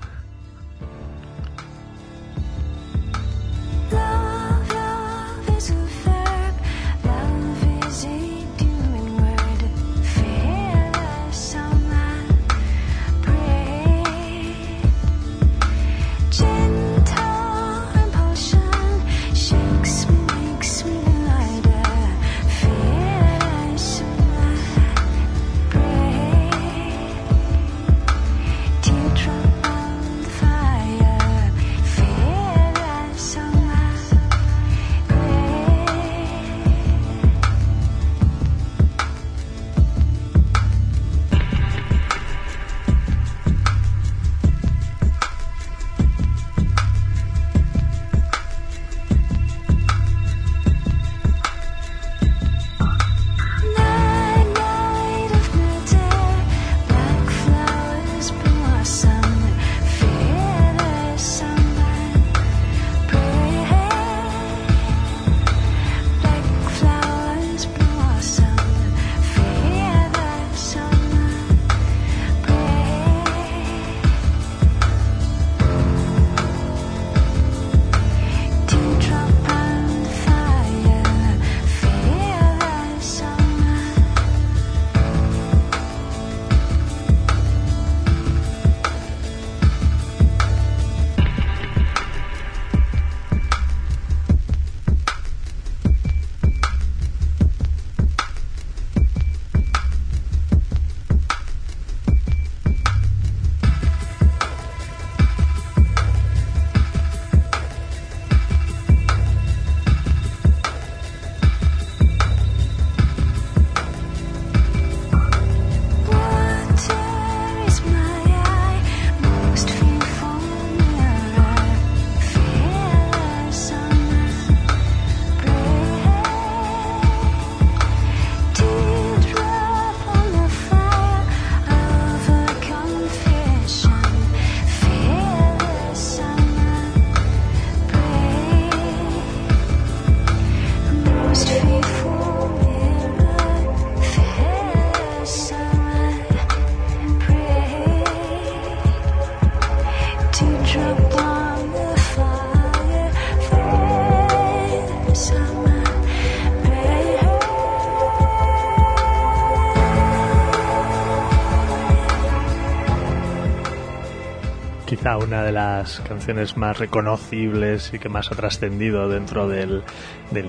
Una de las canciones más reconocibles y que más ha trascendido dentro del,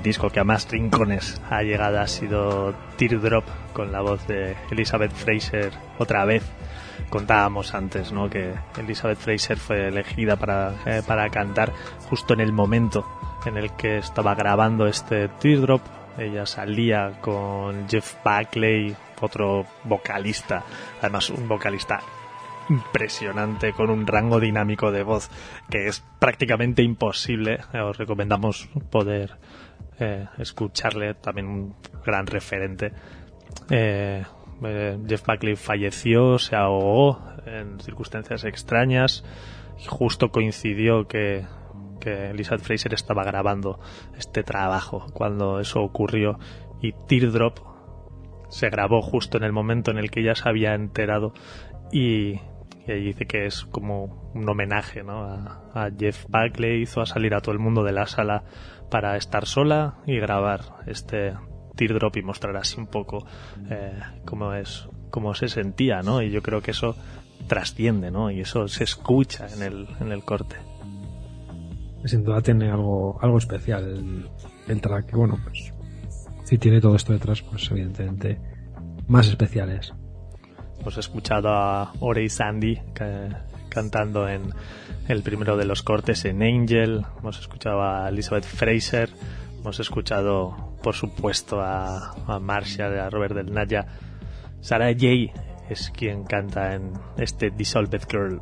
disco, que a más rincones ha llegado, ha sido Teardrop, con la voz de Elizabeth Fraser otra vez. Contábamos antes ¿no? que Elizabeth Fraser fue elegida para, eh, para cantar justo en el momento en el que estaba grabando este Teardrop. Ella salía con Jeff Buckley, otro vocalista, además un vocalista impresionante con un rango dinámico de voz que es prácticamente imposible. Os recomendamos poder eh, escucharle, también un gran referente. eh, eh, Jeff Buckley falleció, se ahogó en circunstancias extrañas y justo coincidió que, que Elizabeth Fraser estaba grabando este trabajo cuando eso ocurrió y Teardrop se grabó justo en el momento en el que ella se había enterado y, y ahí dice que es como un homenaje ¿no? a, Jeff Buckley, hizo a salir a todo el mundo de la sala para estar sola y grabar este teardrop y mostrar así un poco eh, cómo es cómo se sentía, ¿no? Y yo creo que eso trasciende, ¿no? Y eso se escucha en el, en el corte. Sin duda tiene algo, algo especial el, el track. Bueno, pues si tiene todo esto detrás, pues evidentemente más especiales. Hemos escuchado a Ore y Sandy cantando en el primero de los cortes en Angel. Hemos escuchado a Elizabeth Fraser. Hemos escuchado, por supuesto, a, a Marcia, a Robert Del Naya. Sarah J es quien canta en este Dissolved Girl.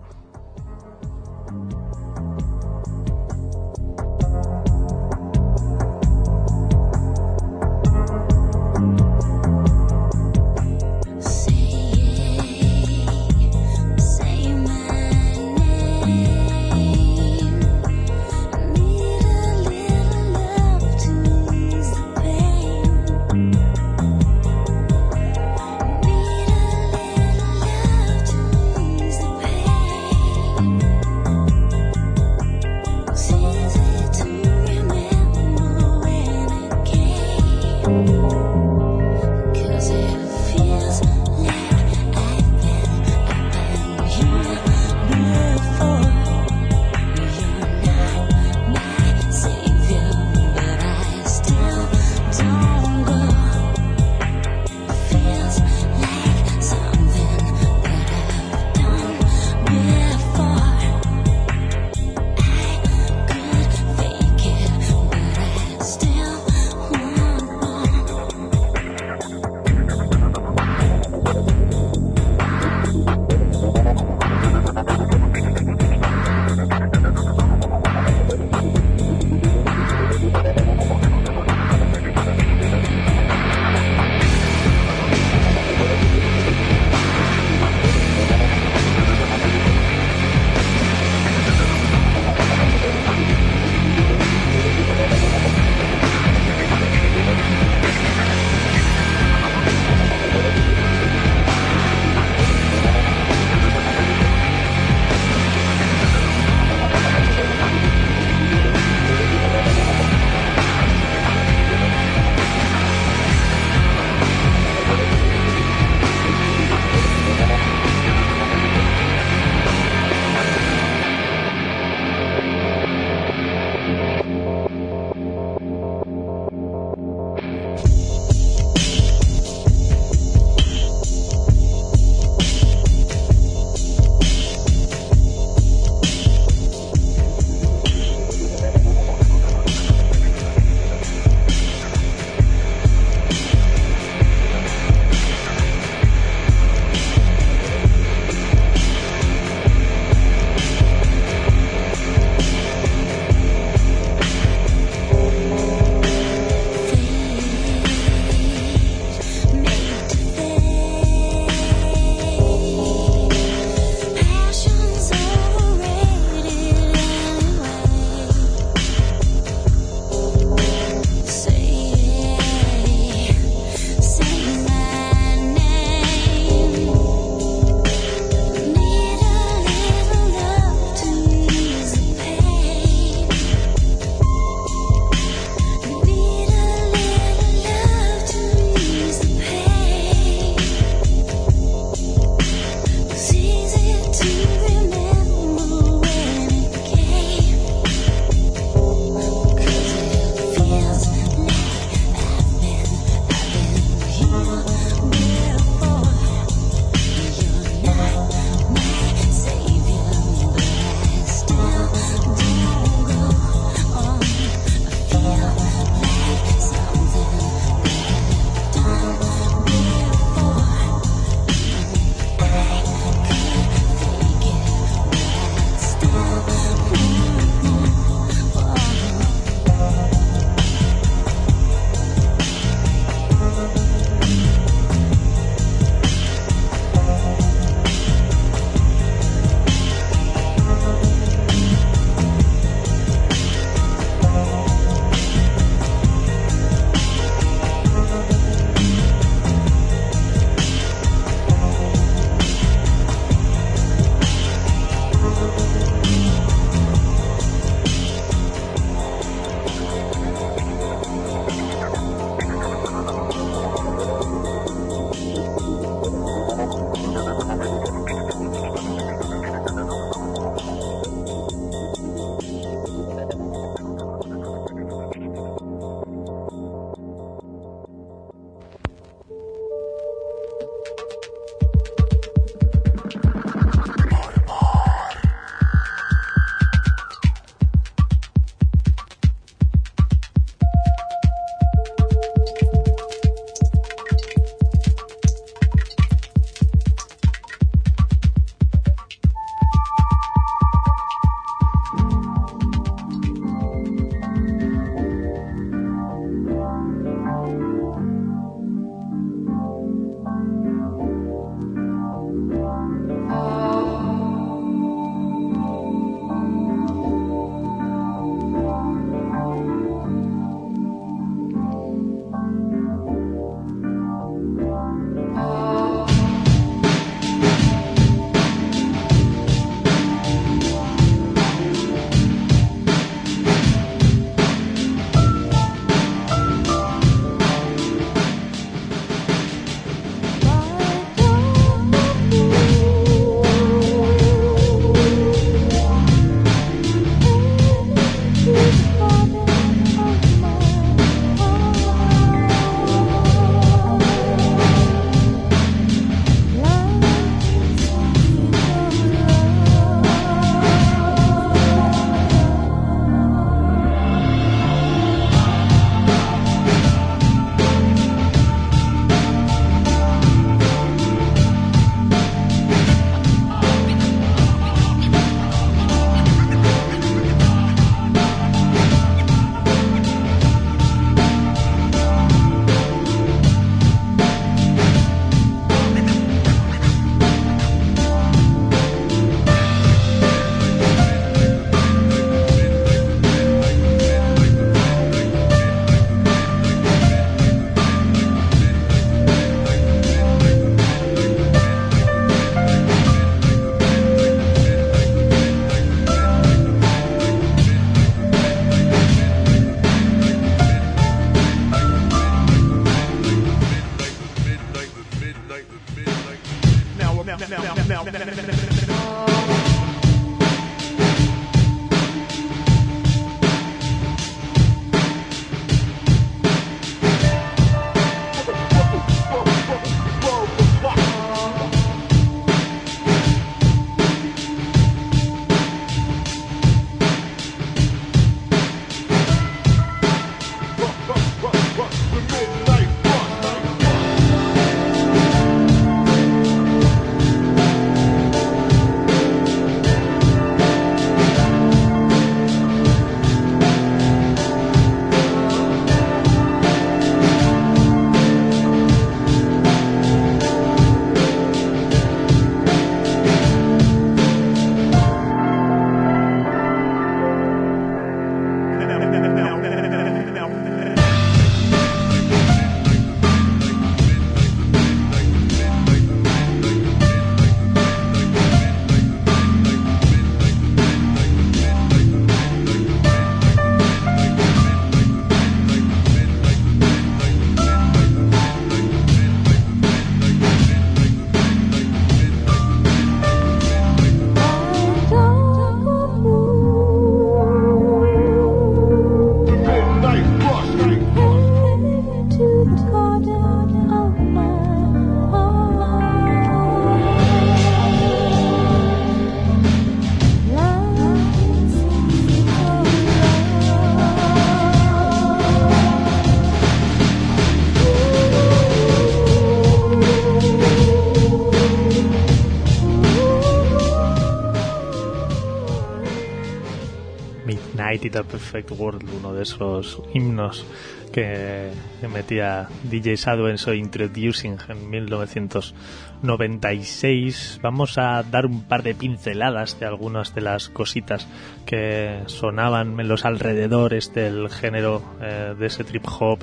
Perfect World, uno de esos himnos que metía DJ Sado en su Introducing en 1996. Vamos a dar un par de pinceladas de algunas de las cositas que sonaban en los alrededores del género eh, de ese trip hop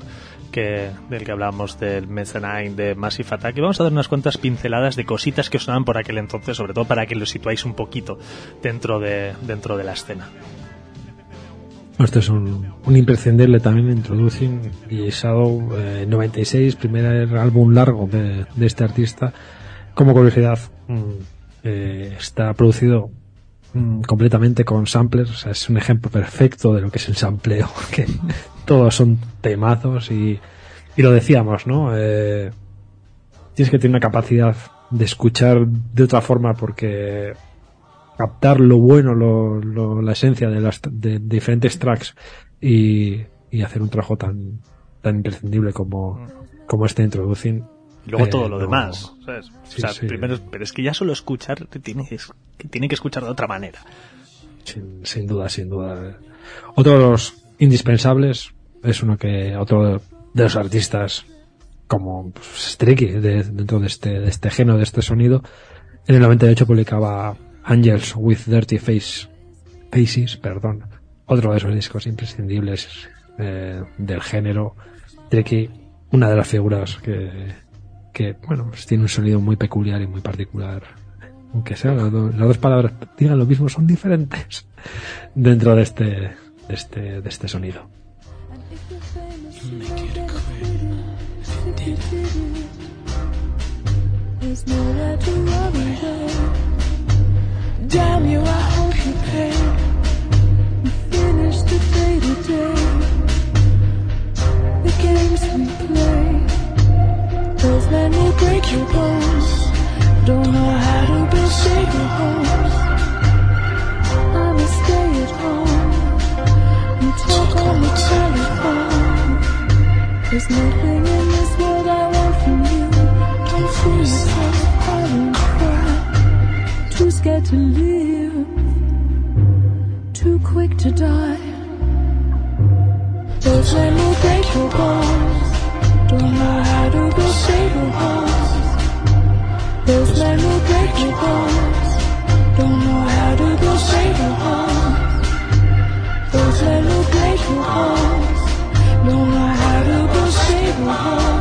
que, del que hablábamos del Mezzanine, de Massive Attack. Y vamos a dar unas cuantas pinceladas de cositas que sonaban por aquel entonces, sobre todo para que lo situáis un poquito dentro de, dentro de la escena. Esto es un, imprescindible también Introducing y Shadow 96, primer álbum largo de, este artista. Como curiosidad, mm, eh, está producido mm, completamente con samplers, es un ejemplo perfecto de lo que es el sampleo, que todos son temazos y, y lo decíamos, ¿no? Eh, tienes que tener una capacidad de escuchar de otra forma porque captar lo bueno, lo, la esencia de las de, diferentes tracks y, y, hacer un trabajo tan, tan imprescindible como, como este introducing. Y luego todo lo eh, demás. Primero, pero es que ya solo escuchar te tienes, tiene que escuchar de otra manera. Sin, sin duda, sin duda. Otro de los indispensables es uno que, otro de los artistas como pues, dentro de este, de este género, de este sonido, en el 98 publicaba Angels with Dirty Face, Faces, perdón, otro de esos discos imprescindibles eh, del género. Tricky, una de las figuras que, que bueno, pues tiene un sonido muy peculiar y muy particular. Aunque sea las, dos palabras digan lo mismo, son diferentes dentro de este, de este, de este sonido. Damn you, I hope you pay. We finish the day to day. The games we play. Those men will break your bones. Don't know how to build stable homes. I'ma stay at home and talk on the telephone. There's nothing in bones. Don't know how to go save your bones. This men who break your bones. Don't know how to go save your bones. This men who break your bones. Don't know how to go save your bones.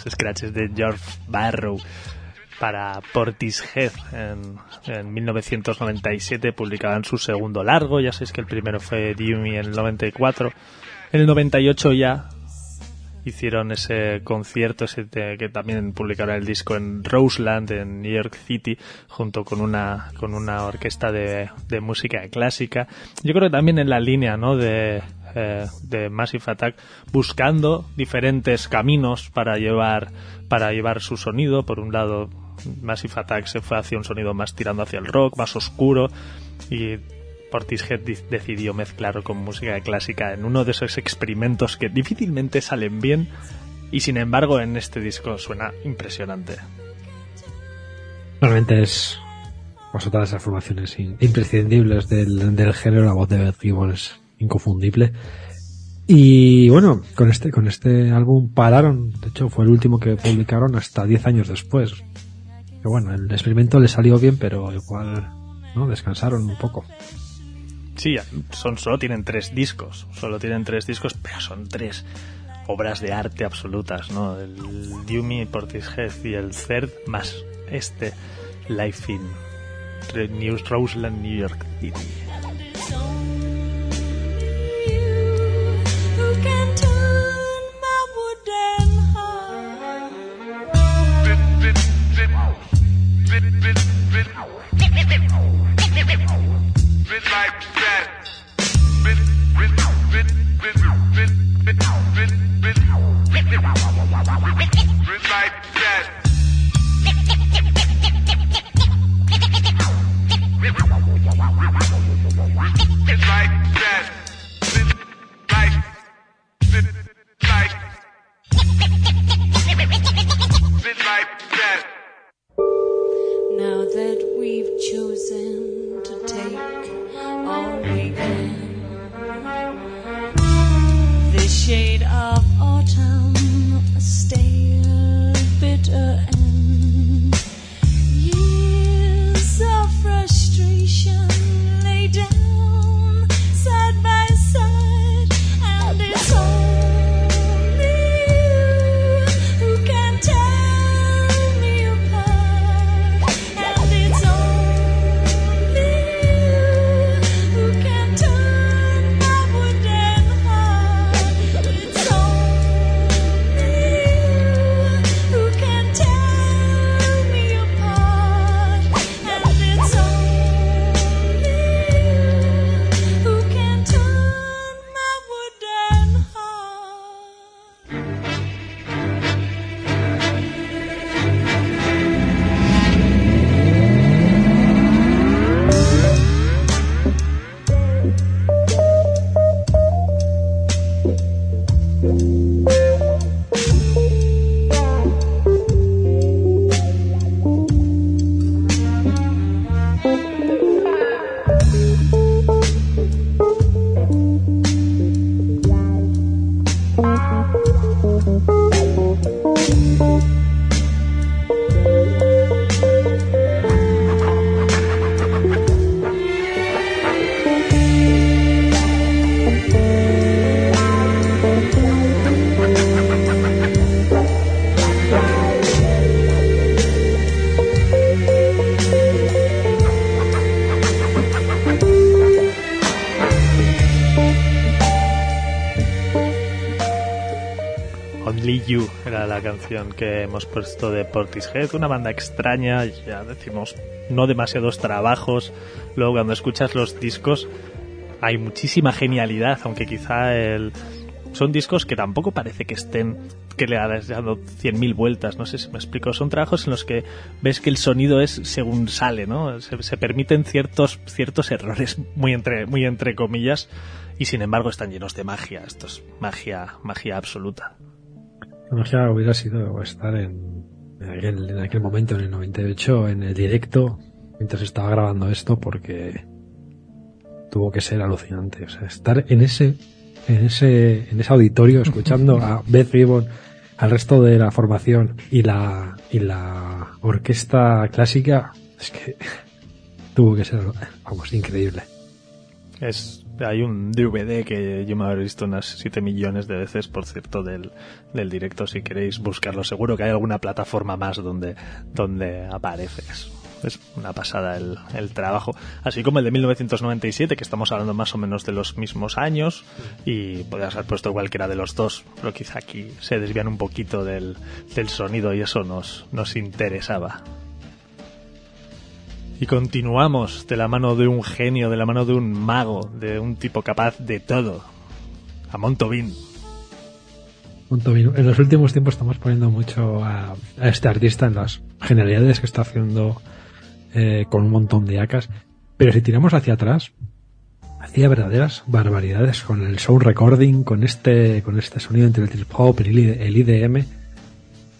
Scratches de George Barrow para Portishead en, en 1997 publicaban su segundo largo, ya sabéis que el primero fue Dewey en el 94, en el 98 ya hicieron ese concierto ese que también publicaron el disco en Roseland en New York City junto con una con una orquesta de, de música clásica. Yo creo que también en la línea no de eh, de Massive Attack buscando diferentes caminos para llevar para llevar su sonido por un lado Massive Attack se fue hacia un sonido más tirando hacia el rock más oscuro y Portishead decidió mezclar con música clásica en uno de esos experimentos que difícilmente salen bien y sin embargo en este disco suena impresionante. Realmente es pues todas esas formaciones imprescindibles del, del género, la voz de Beth Gibbon es inconfundible. Y bueno, con este, con este álbum pararon, de hecho fue el último que publicaron hasta 10 años después. Que bueno, el experimento le salió bien, pero igual ¿no? descansaron un poco. Sí, son, solo tienen tres discos, solo tienen tres discos, pero son tres obras de arte absolutas, ¿no? El Dewey, Portishead y el Third, más este Life in New Roseland, New York City. Canción que hemos puesto de Portishead, una banda extraña, ya decimos, no demasiados trabajos. Luego cuando escuchas los discos hay muchísima genialidad, aunque quizá el... son discos que tampoco parece que estén que le ha dado 100.000 vueltas, no sé si me explico. Son trabajos en los que ves que el sonido es según sale, ¿no? Se, permiten ciertos, ciertos errores, muy entre, muy entre comillas, y sin embargo están llenos de magia. Esto es magia, magia absoluta. La magia hubiera sido estar en, aquel, en aquel momento, en el 98, en el directo, mientras estaba grabando esto, porque tuvo que ser alucinante. O sea, estar en ese, en ese, en ese auditorio escuchando a Beth Gibbon, al resto de la formación y la, y la orquesta clásica, es que tuvo que ser, vamos, increíble. Es, hay un DVD que yo me habré visto unas 7 millones de veces, por cierto, del, del directo. Si queréis buscarlo, seguro que hay alguna plataforma más donde, donde apareces es una pasada el, el, trabajo. Así como el de 1997, que estamos hablando más o menos de los mismos años, y podrías haber puesto cualquiera de los dos, pero quizá aquí se desvían un poquito del, del sonido y eso nos, nos interesaba. Y continuamos de la mano de un genio, de la mano de un mago, de un tipo capaz de todo. A Montobin. Montobin. En los últimos tiempos estamos poniendo mucho a, a este artista en las generalidades que está haciendo eh, con un montón de acas. Pero si tiramos hacia atrás, hacía verdaderas barbaridades con el sound recording, con este, con este sonido entre el trip hop y el IDM.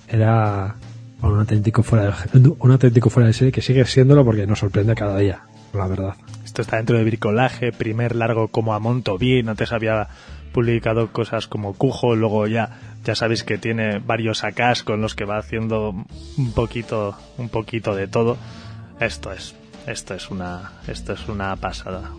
Era un auténtico fuera de, un auténtico fuera de serie que sigue siéndolo porque nos sorprende cada día, la verdad. Esto está dentro de Bricolaje, primer largo como a Monto bien, antes había publicado cosas como Cujo, luego ya ya sabéis que tiene varios acas con los que va haciendo un poquito un poquito de todo esto es, esto es una, esto es una pasada.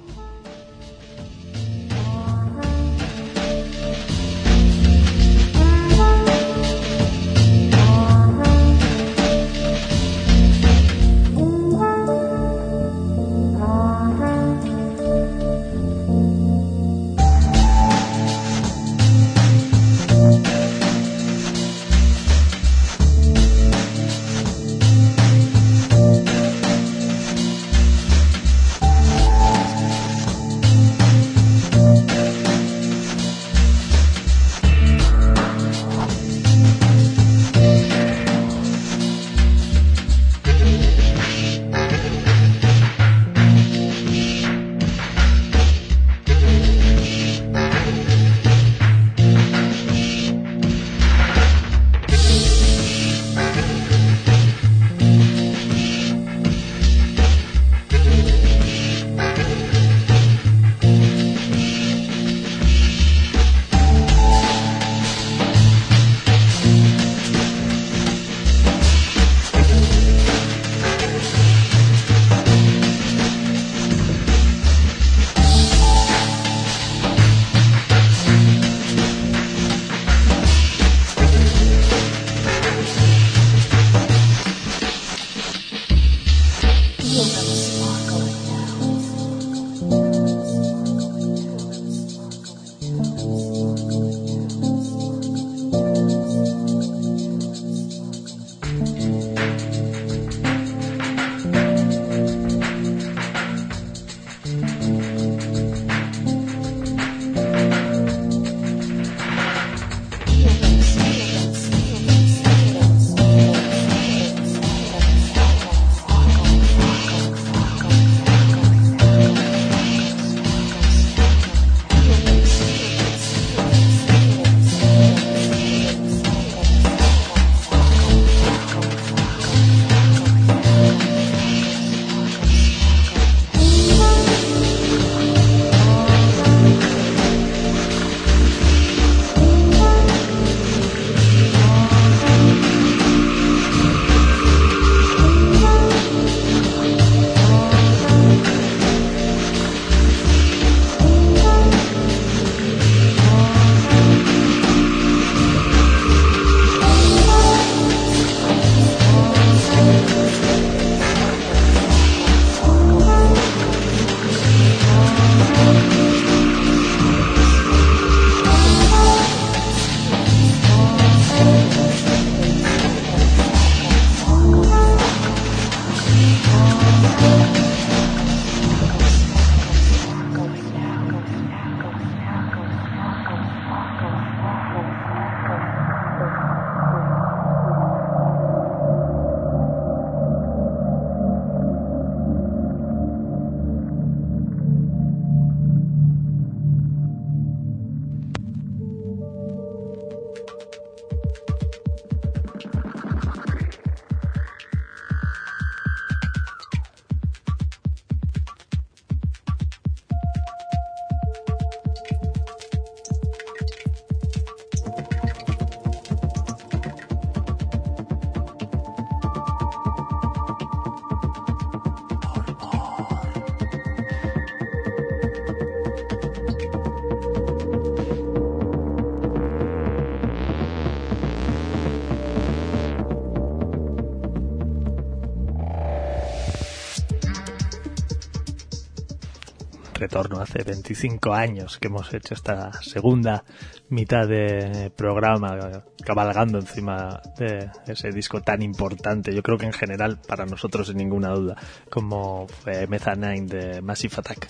Hace 25 años que hemos hecho esta segunda mitad de programa cabalgando encima de ese disco tan importante. Yo creo que en general para nosotros sin ninguna duda como fue Meza de Massive Attack.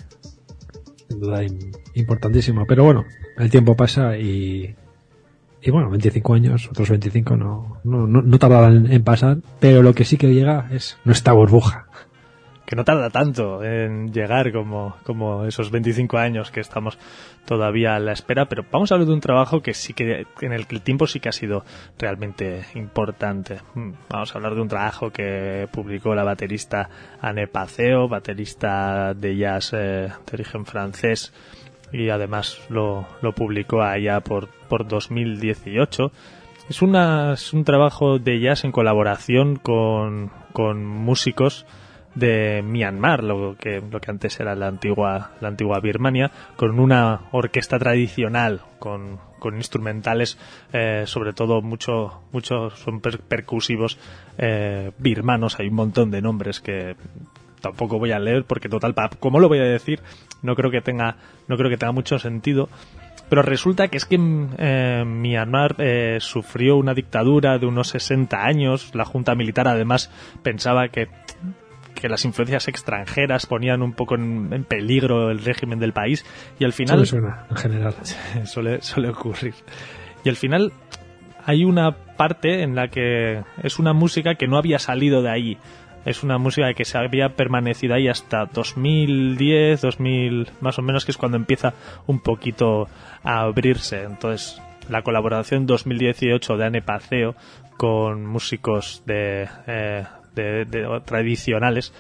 Sin duda importantísimo. Pero bueno, el tiempo pasa y y bueno, 25 años, otros 25 no, no, no, tardarán en pasar, pero lo que sí que llega es nuestra burbuja. Que no tarda tanto en llegar como, como esos 25 años que estamos todavía a la espera, pero vamos a hablar de un trabajo que sí que, en el que el tiempo sí que ha sido realmente importante. Mm, vamos a hablar de un trabajo que publicó la baterista Anne Paceo, baterista de jazz eh, de origen francés, y además lo, lo publicó allá por, por 2018. Es, una, es un trabajo de jazz en colaboración con, con músicos de Myanmar, lo que, lo que antes era la antigua, la antigua Birmania, con una orquesta tradicional, con, con instrumentales, eh, sobre todo mucho, muchos son percusivos eh, birmanos, hay un montón de nombres que tampoco voy a leer porque total, ¿cómo lo voy a decir? No creo que tenga, no creo que tenga mucho sentido. Pero resulta que es que eh, Myanmar eh, sufrió una dictadura de unos 60 años. La Junta Militar además pensaba que, que las influencias extranjeras ponían un poco en, peligro el régimen del país. Y al final... suena, en general. suele, suele ocurrir. Y al final hay una parte en la que es una música que no había salido de ahí es una música que se había permanecido ahí hasta 2010, 2000, más o menos, que es cuando empieza un poquito a abrirse. Entonces, la colaboración 2018 de Anne Paceo con músicos de, eh, tradicionales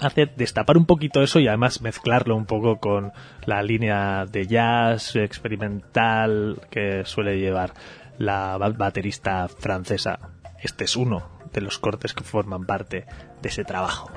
hace destapar un poquito eso y además mezclarlo un poco con la línea de jazz experimental que suele llevar la baterista francesa. Este es uno de los cortes que forman parte de ese trabajo.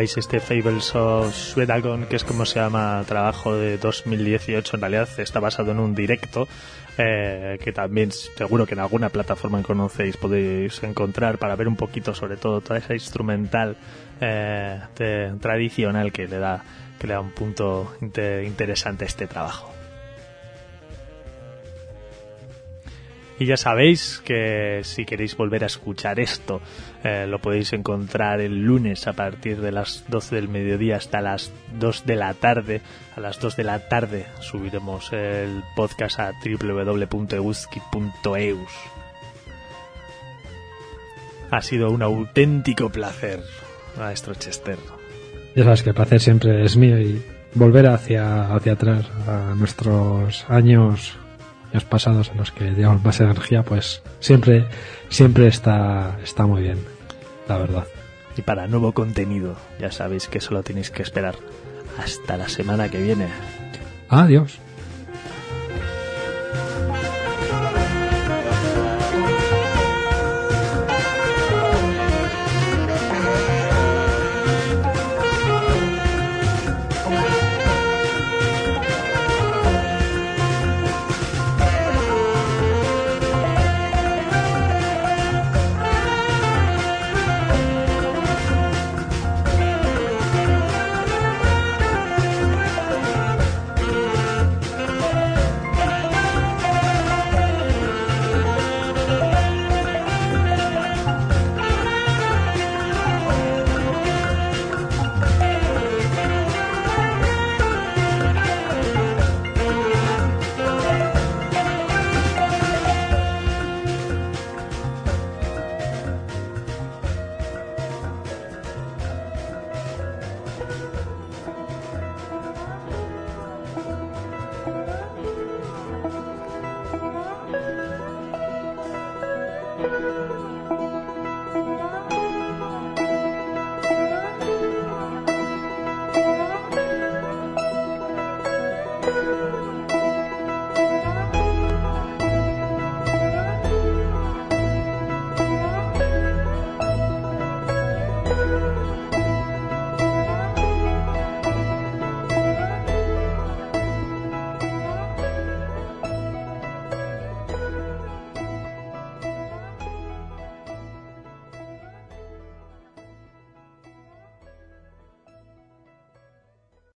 Veis este Fables of Swedagon, que es como se llama trabajo de 2018, en realidad está basado en un directo eh, que también seguro que en alguna plataforma que conocéis podéis encontrar para ver un poquito sobre todo toda esa instrumental eh, tradicional que le da que le da un punto interesante a este trabajo. Y ya sabéis que si queréis volver a escuchar esto, eh, lo podéis encontrar el lunes a partir de las 12 del mediodía hasta las 2 de la tarde. A las 2 de la tarde subiremos el podcast a www.euski.eus. Ha sido un auténtico placer, maestro Chester. Ya sabes que el placer siempre es mío y volver hacia, hacia atrás a nuestros años años pasados en los que llevamos más energía, pues siempre, siempre está, está muy bien, la verdad. Y para nuevo contenido, ya sabéis que solo tenéis que esperar hasta la semana que viene. Adiós.